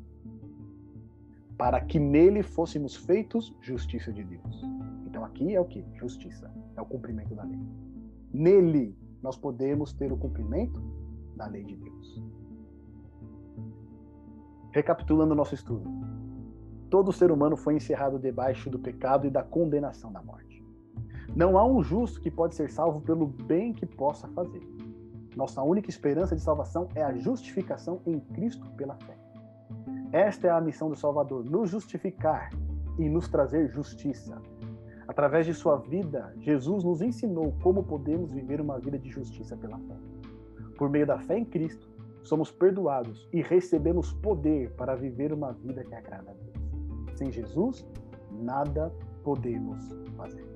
Para que nele fôssemos feitos justiça de Deus. Então aqui é o que? Justiça. É o cumprimento da lei. Nele nós podemos ter o cumprimento da lei de Deus. Recapitulando o nosso estudo. Todo ser humano foi encerrado debaixo do pecado e da condenação da morte. Não há um justo que pode ser salvo pelo bem que possa fazer. Nossa única esperança de salvação é a justificação em Cristo pela fé. Esta é a missão do Salvador, nos justificar e nos trazer justiça. Através de sua vida, Jesus nos ensinou como podemos viver uma vida de justiça pela fé. Por meio da fé em Cristo, somos perdoados e recebemos poder para viver uma vida que agrada a Deus. Sem Jesus, nada podemos fazer.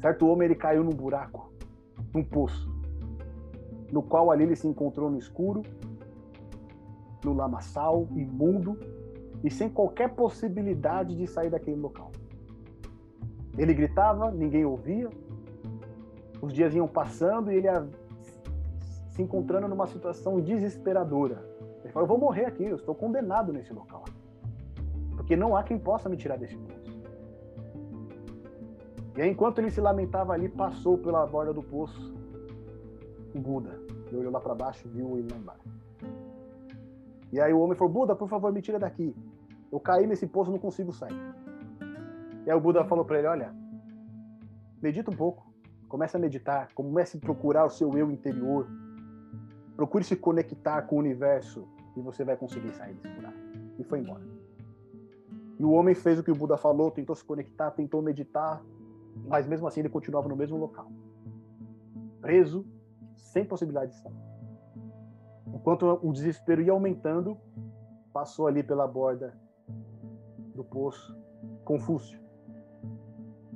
Certo homem ele caiu num buraco, num poço, no qual ali ele se encontrou no escuro, no lamaçal, imundo e sem qualquer possibilidade de sair daquele local. Ele gritava, ninguém ouvia. Os dias iam passando e ele se encontrando numa situação desesperadora. Ele falou: Eu vou morrer aqui, eu estou condenado nesse local. Porque não há quem possa me tirar desse poço. E aí, enquanto ele se lamentava ali, passou pela borda do poço o Buda. Ele olhou lá para baixo viu ele lá embaixo. E aí o homem falou: Buda, por favor, me tira daqui. Eu caí nesse poço, não consigo sair. E aí o Buda falou para ele: Olha, medita um pouco. Comece a meditar. Comece a procurar o seu eu interior. Procure se conectar com o universo e você vai conseguir sair desse buraco. E foi embora. E o homem fez o que o Buda falou, tentou se conectar, tentou meditar, mas mesmo assim ele continuava no mesmo local, preso, sem possibilidade de sair. Enquanto o desespero ia aumentando, passou ali pela borda do poço Confúcio.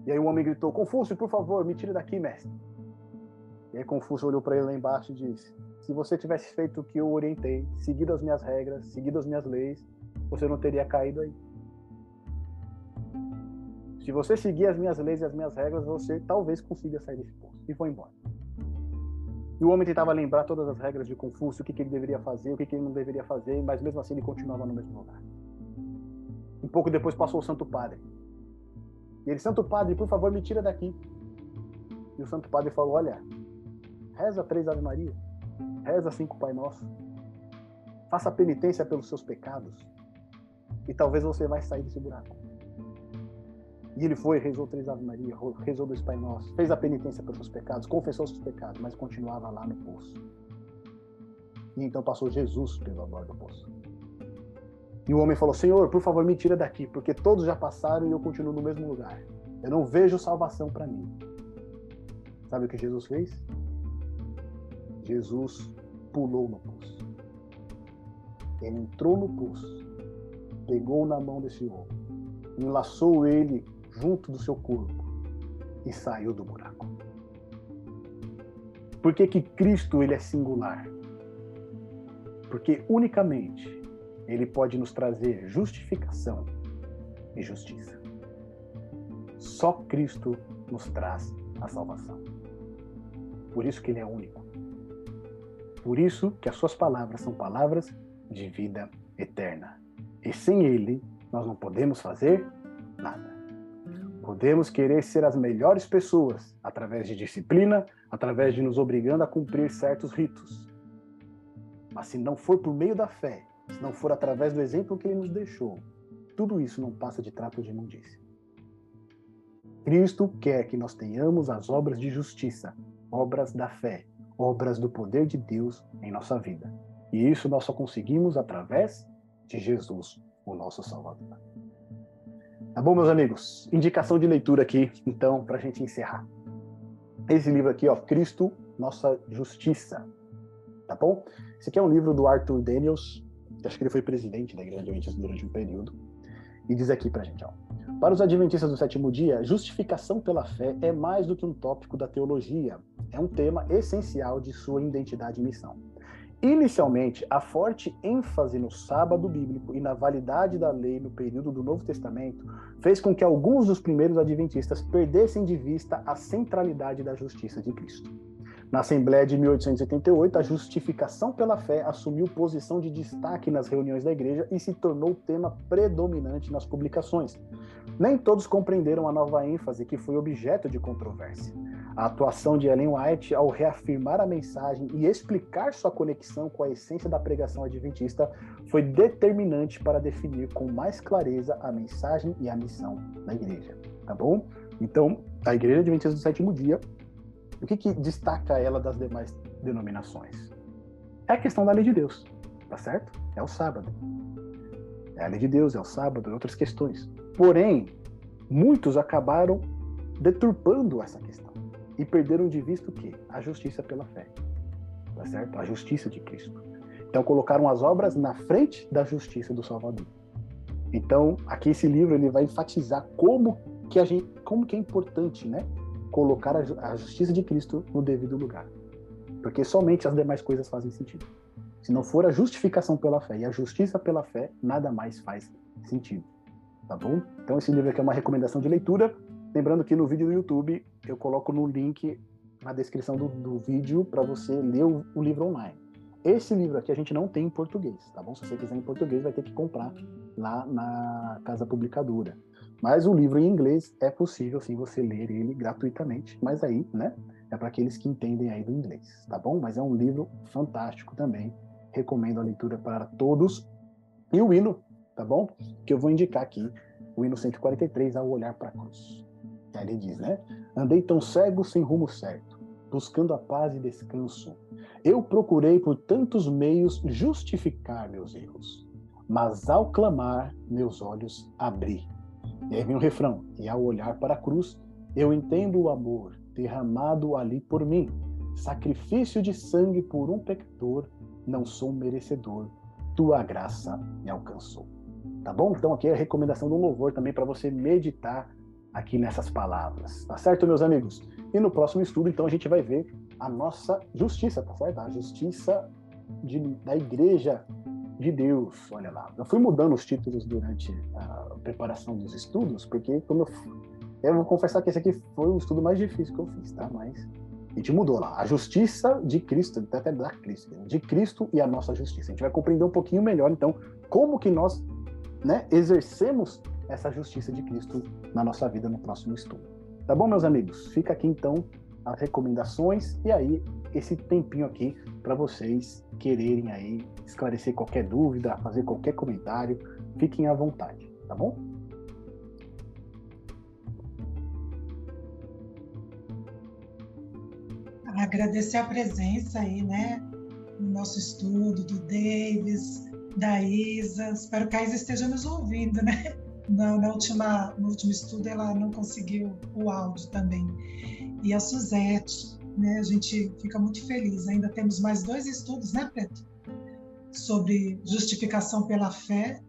E aí o homem gritou: Confúcio, por favor, me tire daqui, mestre. E aí Confúcio olhou para ele lá embaixo e disse: Se você tivesse feito o que eu orientei, seguido as minhas regras, seguido as minhas leis, você não teria caído aí. Se você seguir as minhas leis e as minhas regras, você talvez consiga sair desse poço. E foi embora. E o homem tentava lembrar todas as regras de Confúcio, o que, que ele deveria fazer, o que, que ele não deveria fazer, mas mesmo assim ele continuava no mesmo lugar. Um pouco depois passou o Santo Padre. E ele, Santo Padre, por favor, me tira daqui. E o Santo Padre falou: Olha, reza três Ave Maria, reza cinco Pai Nosso, faça penitência pelos seus pecados, e talvez você vai sair desse buraco. E ele foi, rezou três Ave Maria, rezou dois Pai Nosso, fez a penitência pelos seus pecados, confessou seus pecados, mas continuava lá no poço. E então passou Jesus pelo borda do poço. E o homem falou: Senhor, por favor, me tira daqui, porque todos já passaram e eu continuo no mesmo lugar. Eu não vejo salvação para mim. Sabe o que Jesus fez? Jesus pulou no poço. Ele entrou no poço, pegou na mão desse homem, enlaçou ele junto do seu corpo e saiu do buraco. Por que, que Cristo ele é singular? Porque unicamente ele pode nos trazer justificação e justiça. Só Cristo nos traz a salvação. Por isso que ele é único. Por isso que as suas palavras são palavras de vida eterna. E sem ele nós não podemos fazer nada. Podemos querer ser as melhores pessoas através de disciplina, através de nos obrigando a cumprir certos ritos. Mas se não for por meio da fé, se não for através do exemplo que ele nos deixou, tudo isso não passa de trapo de imundícia. Cristo quer que nós tenhamos as obras de justiça, obras da fé, obras do poder de Deus em nossa vida. E isso nós só conseguimos através de Jesus, o nosso Salvador. Tá bom, meus amigos? Indicação de leitura aqui, então, para a gente encerrar. Esse livro aqui, ó, Cristo, Nossa Justiça. Tá bom? Esse aqui é um livro do Arthur Daniels, acho que ele foi presidente da Igreja Adventista durante um período. E diz aqui pra gente, ó. Para os adventistas do sétimo dia, justificação pela fé é mais do que um tópico da teologia, é um tema essencial de sua identidade e missão. Inicialmente, a forte ênfase no sábado bíblico e na validade da lei no período do Novo Testamento fez com que alguns dos primeiros adventistas perdessem de vista a centralidade da justiça de Cristo. Na Assembleia de 1888, a justificação pela fé assumiu posição de destaque nas reuniões da igreja e se tornou tema predominante nas publicações. Nem todos compreenderam a nova ênfase que foi objeto de controvérsia. A atuação de Ellen White ao reafirmar a mensagem e explicar sua conexão com a essência da pregação adventista foi determinante para definir com mais clareza a mensagem e a missão da igreja. Tá bom? Então, a Igreja Adventista do Sétimo Dia o que, que destaca ela das demais denominações? É a questão da lei de Deus, tá certo? É o sábado. É a lei de Deus, é o sábado, e outras questões. Porém, muitos acabaram deturpando essa questão e perderam de vista o quê? A justiça pela fé, tá certo? A justiça de Cristo. Então colocaram as obras na frente da justiça do Salvador. Então, aqui esse livro ele vai enfatizar como que a gente, como que é importante, né, colocar a justiça de Cristo no devido lugar. Porque somente as demais coisas fazem sentido. Se não for a justificação pela fé e a justiça pela fé, nada mais faz sentido. Tá bom? Então esse livro aqui é uma recomendação de leitura. Lembrando que no vídeo do YouTube eu coloco no link na descrição do, do vídeo para você ler o, o, livro online. Esse livro aqui a gente não tem em português, tá bom? Se você quiser em português, vai ter que comprar lá na casa publicadora. Mas o livro em inglês é possível sim você ler ele gratuitamente, mas aí, né, é para aqueles que entendem aí do inglês, tá bom? Mas é um livro fantástico também. Recomendo a leitura para todos. E o hino, tá bom? Que eu vou indicar aqui, o hino 143, ao olhar para a cruz. Ele diz, né? Andei tão cego sem rumo certo, buscando a paz e descanso. Eu procurei por tantos meios justificar meus erros, mas ao clamar, meus olhos abri e aí vem o refrão: E ao olhar para a cruz, eu entendo o amor derramado ali por mim. Sacrifício de sangue por um pecador, não sou merecedor. Tua graça me alcançou. Tá bom? Então aqui é a recomendação do louvor também para você meditar aqui nessas palavras. Tá certo, meus amigos? E no próximo estudo, então, a gente vai ver a nossa justiça, tá certo? A justiça de, da igreja de Deus, olha lá. Eu fui mudando os títulos durante a preparação dos estudos, porque como eu, eu vou confessar que esse aqui foi o estudo mais difícil que eu fiz, tá? Mas a gente mudou lá. A justiça de Cristo, até da Cristo, de Cristo e a nossa justiça. A gente vai compreender um pouquinho melhor, então, como que nós né, exercemos essa justiça de Cristo na nossa vida no próximo estudo. Tá bom, meus amigos? Fica aqui então as recomendações e aí esse tempinho aqui para vocês quererem aí esclarecer qualquer dúvida, fazer qualquer comentário, fiquem à vontade, tá bom? Agradecer a presença aí, né, no nosso estudo, do Davis, da Isa. Espero que a Isa esteja nos ouvindo, né? Na, na última, no último estudo ela não conseguiu o áudio também. E a Suzete, né? A gente fica muito feliz. Ainda temos mais dois estudos, né, Preto? Sobre justificação pela fé.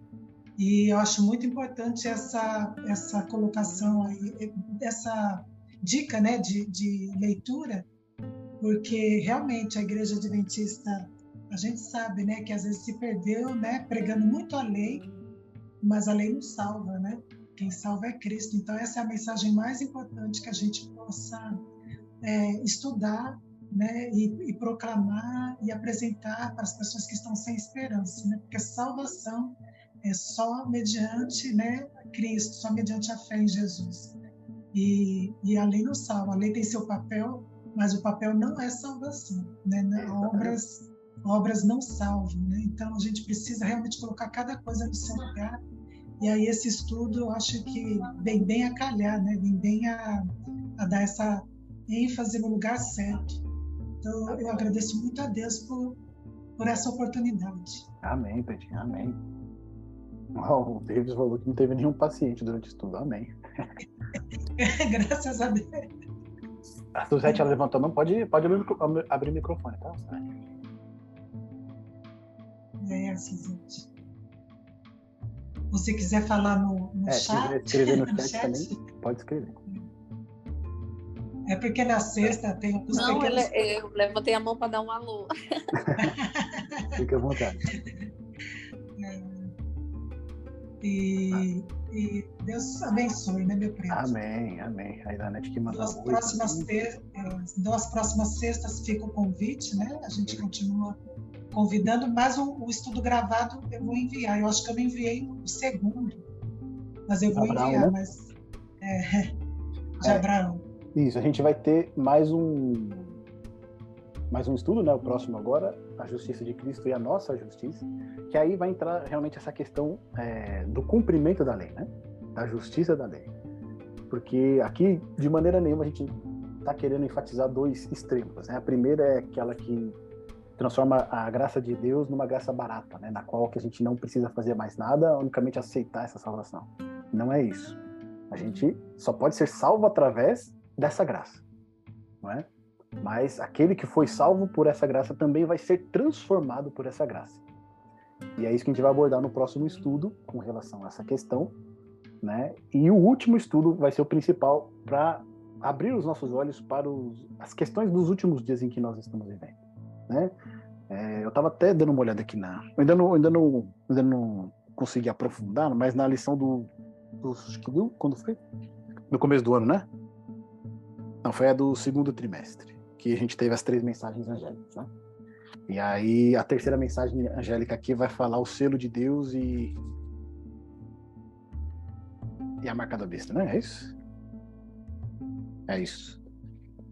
E eu acho muito importante essa, essa colocação aí, essa dica né, de, de leitura, porque realmente a igreja adventista, a gente sabe né, que às vezes se perdeu né, pregando muito a lei, mas a lei não salva, né? Quem salva é Cristo. Então, essa é a mensagem mais importante que a gente possa é, estudar né, e, e, proclamar e apresentar para as pessoas que estão sem esperança, né? porque salvação é só mediante né, Cristo, só mediante a fé em Jesus. E, e a lei não salva, a lei tem seu papel, mas o papel não é salvação. Né? É, obras, obras não salvam. Né? Então a gente precisa realmente colocar cada coisa no seu lugar. E aí esse estudo eu acho que vem bem a calhar, né? vem bem a, a dar essa ênfase no lugar certo. Então, eu agradeço muito a Deus por, por essa oportunidade. Amém, Pedrinho, amém. Oh, o Davis falou que não teve nenhum paciente durante o estudo, amém. Graças a Deus. A Suzete, ela levantou, não pode, pode abrir o microfone, tá? É, Suzete. você quiser falar no, no é, chat. Se escrever no, no chat, chat, também, pode escrever. É porque na sexta tem os Não, pequenos... eu levantei a mão para dar um alô. Fique à vontade. É. E, e, Deus abençoe, né, meu preto? Amém, amém. A Iranete que mandou. Duas próximas, ter, é, duas próximas sextas fica o convite, né? A gente continua convidando, mas o, o, estudo gravado eu vou enviar. Eu acho que eu não enviei o segundo, mas eu vou Abraão, enviar. Né? Mas, é, de é, Abraão. Isso, a gente vai ter mais um mais um estudo, né? O próximo agora, a justiça de Cristo e a nossa justiça, que aí vai entrar realmente essa questão é, do cumprimento da lei, né? Da justiça da lei, porque aqui de maneira nenhuma a gente está querendo enfatizar dois extremos. Né? A primeira é aquela que transforma a graça de Deus numa graça barata, né? na qual que a gente não precisa fazer mais nada, unicamente aceitar essa salvação. Não é isso. A gente só pode ser salvo através dessa graça, não é? Mas aquele que foi salvo por essa graça também vai ser transformado por essa graça. E é isso que a gente vai abordar no próximo estudo com relação a essa questão, né? E o último estudo vai ser o principal para abrir os nossos olhos para os, as questões dos últimos dias em que nós estamos vivendo né? É, eu estava até dando uma olhada aqui na, eu ainda não, ainda não, ainda não consegui aprofundar, mas na lição do, do viu quando foi? No começo do ano, né? Não, foi a do segundo trimestre, que a gente teve as três mensagens angélicas, né? E aí a terceira mensagem angélica aqui vai falar o selo de Deus e e a marca da besta, né? É isso? É isso.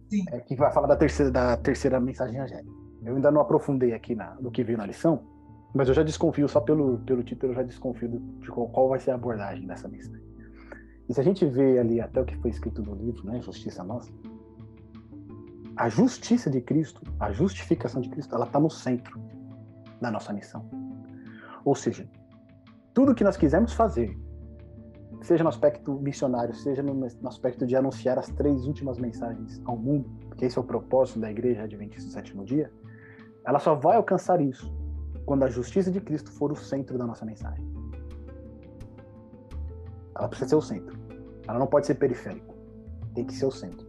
Sim. É que vai falar da terceira da terceira mensagem angélica. Eu ainda não aprofundei aqui na, no que veio na lição, mas eu já desconfio, só pelo, pelo título, eu já desconfio de qual, qual vai ser a abordagem dessa mensagem. E se a gente vê ali até o que foi escrito no livro, né, Justiça Nossa, a justiça de Cristo, a justificação de Cristo, ela está no centro da nossa missão. Ou seja, tudo que nós quisermos fazer, seja no aspecto missionário, seja no, no aspecto de anunciar as três últimas mensagens ao mundo, porque esse é o propósito da Igreja Adventista do Sétimo Dia, ela só vai alcançar isso quando a justiça de Cristo for o centro da nossa mensagem. Ela precisa ser o centro. Ela não pode ser periférico. Tem que ser o centro.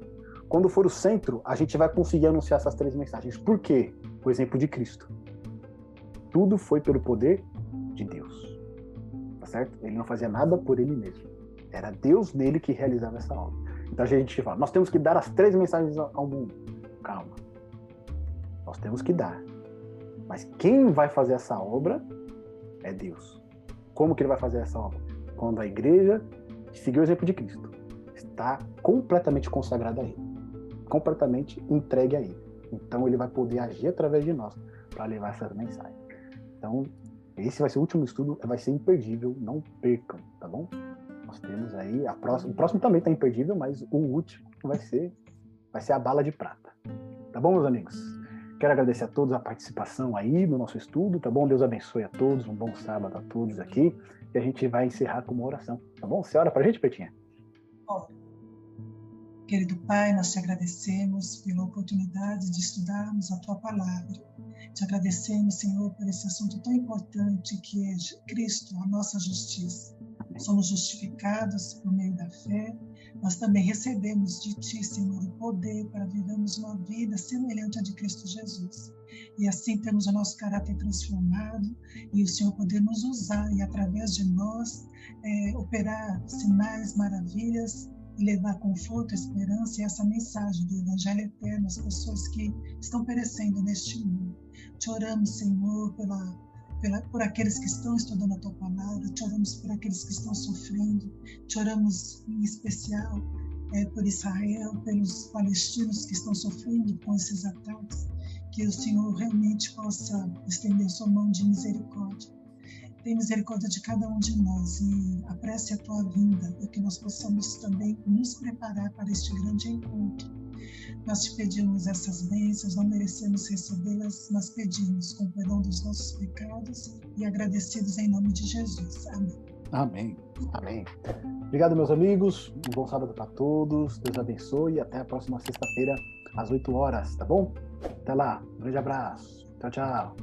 Quando for o centro, a gente vai conseguir anunciar essas três mensagens. Por quê? O exemplo de Cristo. Tudo foi pelo poder de Deus. Tá certo? Ele não fazia nada por ele mesmo. Era Deus nele que realizava essa obra. Então a gente fala, nós temos que dar as três mensagens ao mundo. Calma. Nós temos que dar. Mas quem vai fazer essa obra é Deus. Como que ele vai fazer essa obra? Quando a igreja seguir o exemplo de Cristo, está completamente consagrada a ele, completamente entregue a ele. Então ele vai poder agir através de nós para levar essas mensagens. Então, esse vai ser o último estudo, vai ser imperdível, não percam, tá bom? Nós temos aí a próxima, o próximo também está imperdível, mas o último vai ser vai ser a bala de prata. Tá bom, meus amigos? Quero agradecer a todos a participação aí no nosso estudo, tá bom? Deus abençoe a todos, um bom sábado a todos aqui. E a gente vai encerrar com uma oração, tá bom? Você ora para a gente, Petinha? Querido Pai, nós te agradecemos pela oportunidade de estudarmos a tua palavra. Te agradecemos, Senhor, por esse assunto tão importante que é Cristo, a nossa justiça. Somos justificados por meio da fé nós também recebemos de Ti, Senhor, o poder para vivermos uma vida semelhante à de Cristo Jesus. E assim temos o nosso caráter transformado e o Senhor poder nos usar e, através de nós, é, operar sinais, maravilhas e levar conforto, esperança e essa mensagem do Evangelho eterno às pessoas que estão perecendo neste mundo. Te oramos, Senhor, pela pela, por aqueles que estão estudando a tua palavra, te oramos por aqueles que estão sofrendo, te oramos em especial é, por Israel, pelos palestinos que estão sofrendo com esses ataques, que o Senhor realmente possa estender sua mão de misericórdia. Tem misericórdia de cada um de nós e apresse a tua vinda, para que nós possamos também nos preparar para este grande encontro nós te pedimos essas bênçãos, não merecemos recebê-las, mas pedimos com perdão dos nossos pecados e agradecidos em nome de Jesus. Amém. Amém. Amém. Obrigado, meus amigos. Um bom sábado para todos. Deus abençoe e até a próxima sexta-feira, às 8 horas, tá bom? Até lá. Um grande abraço. Tchau, tchau.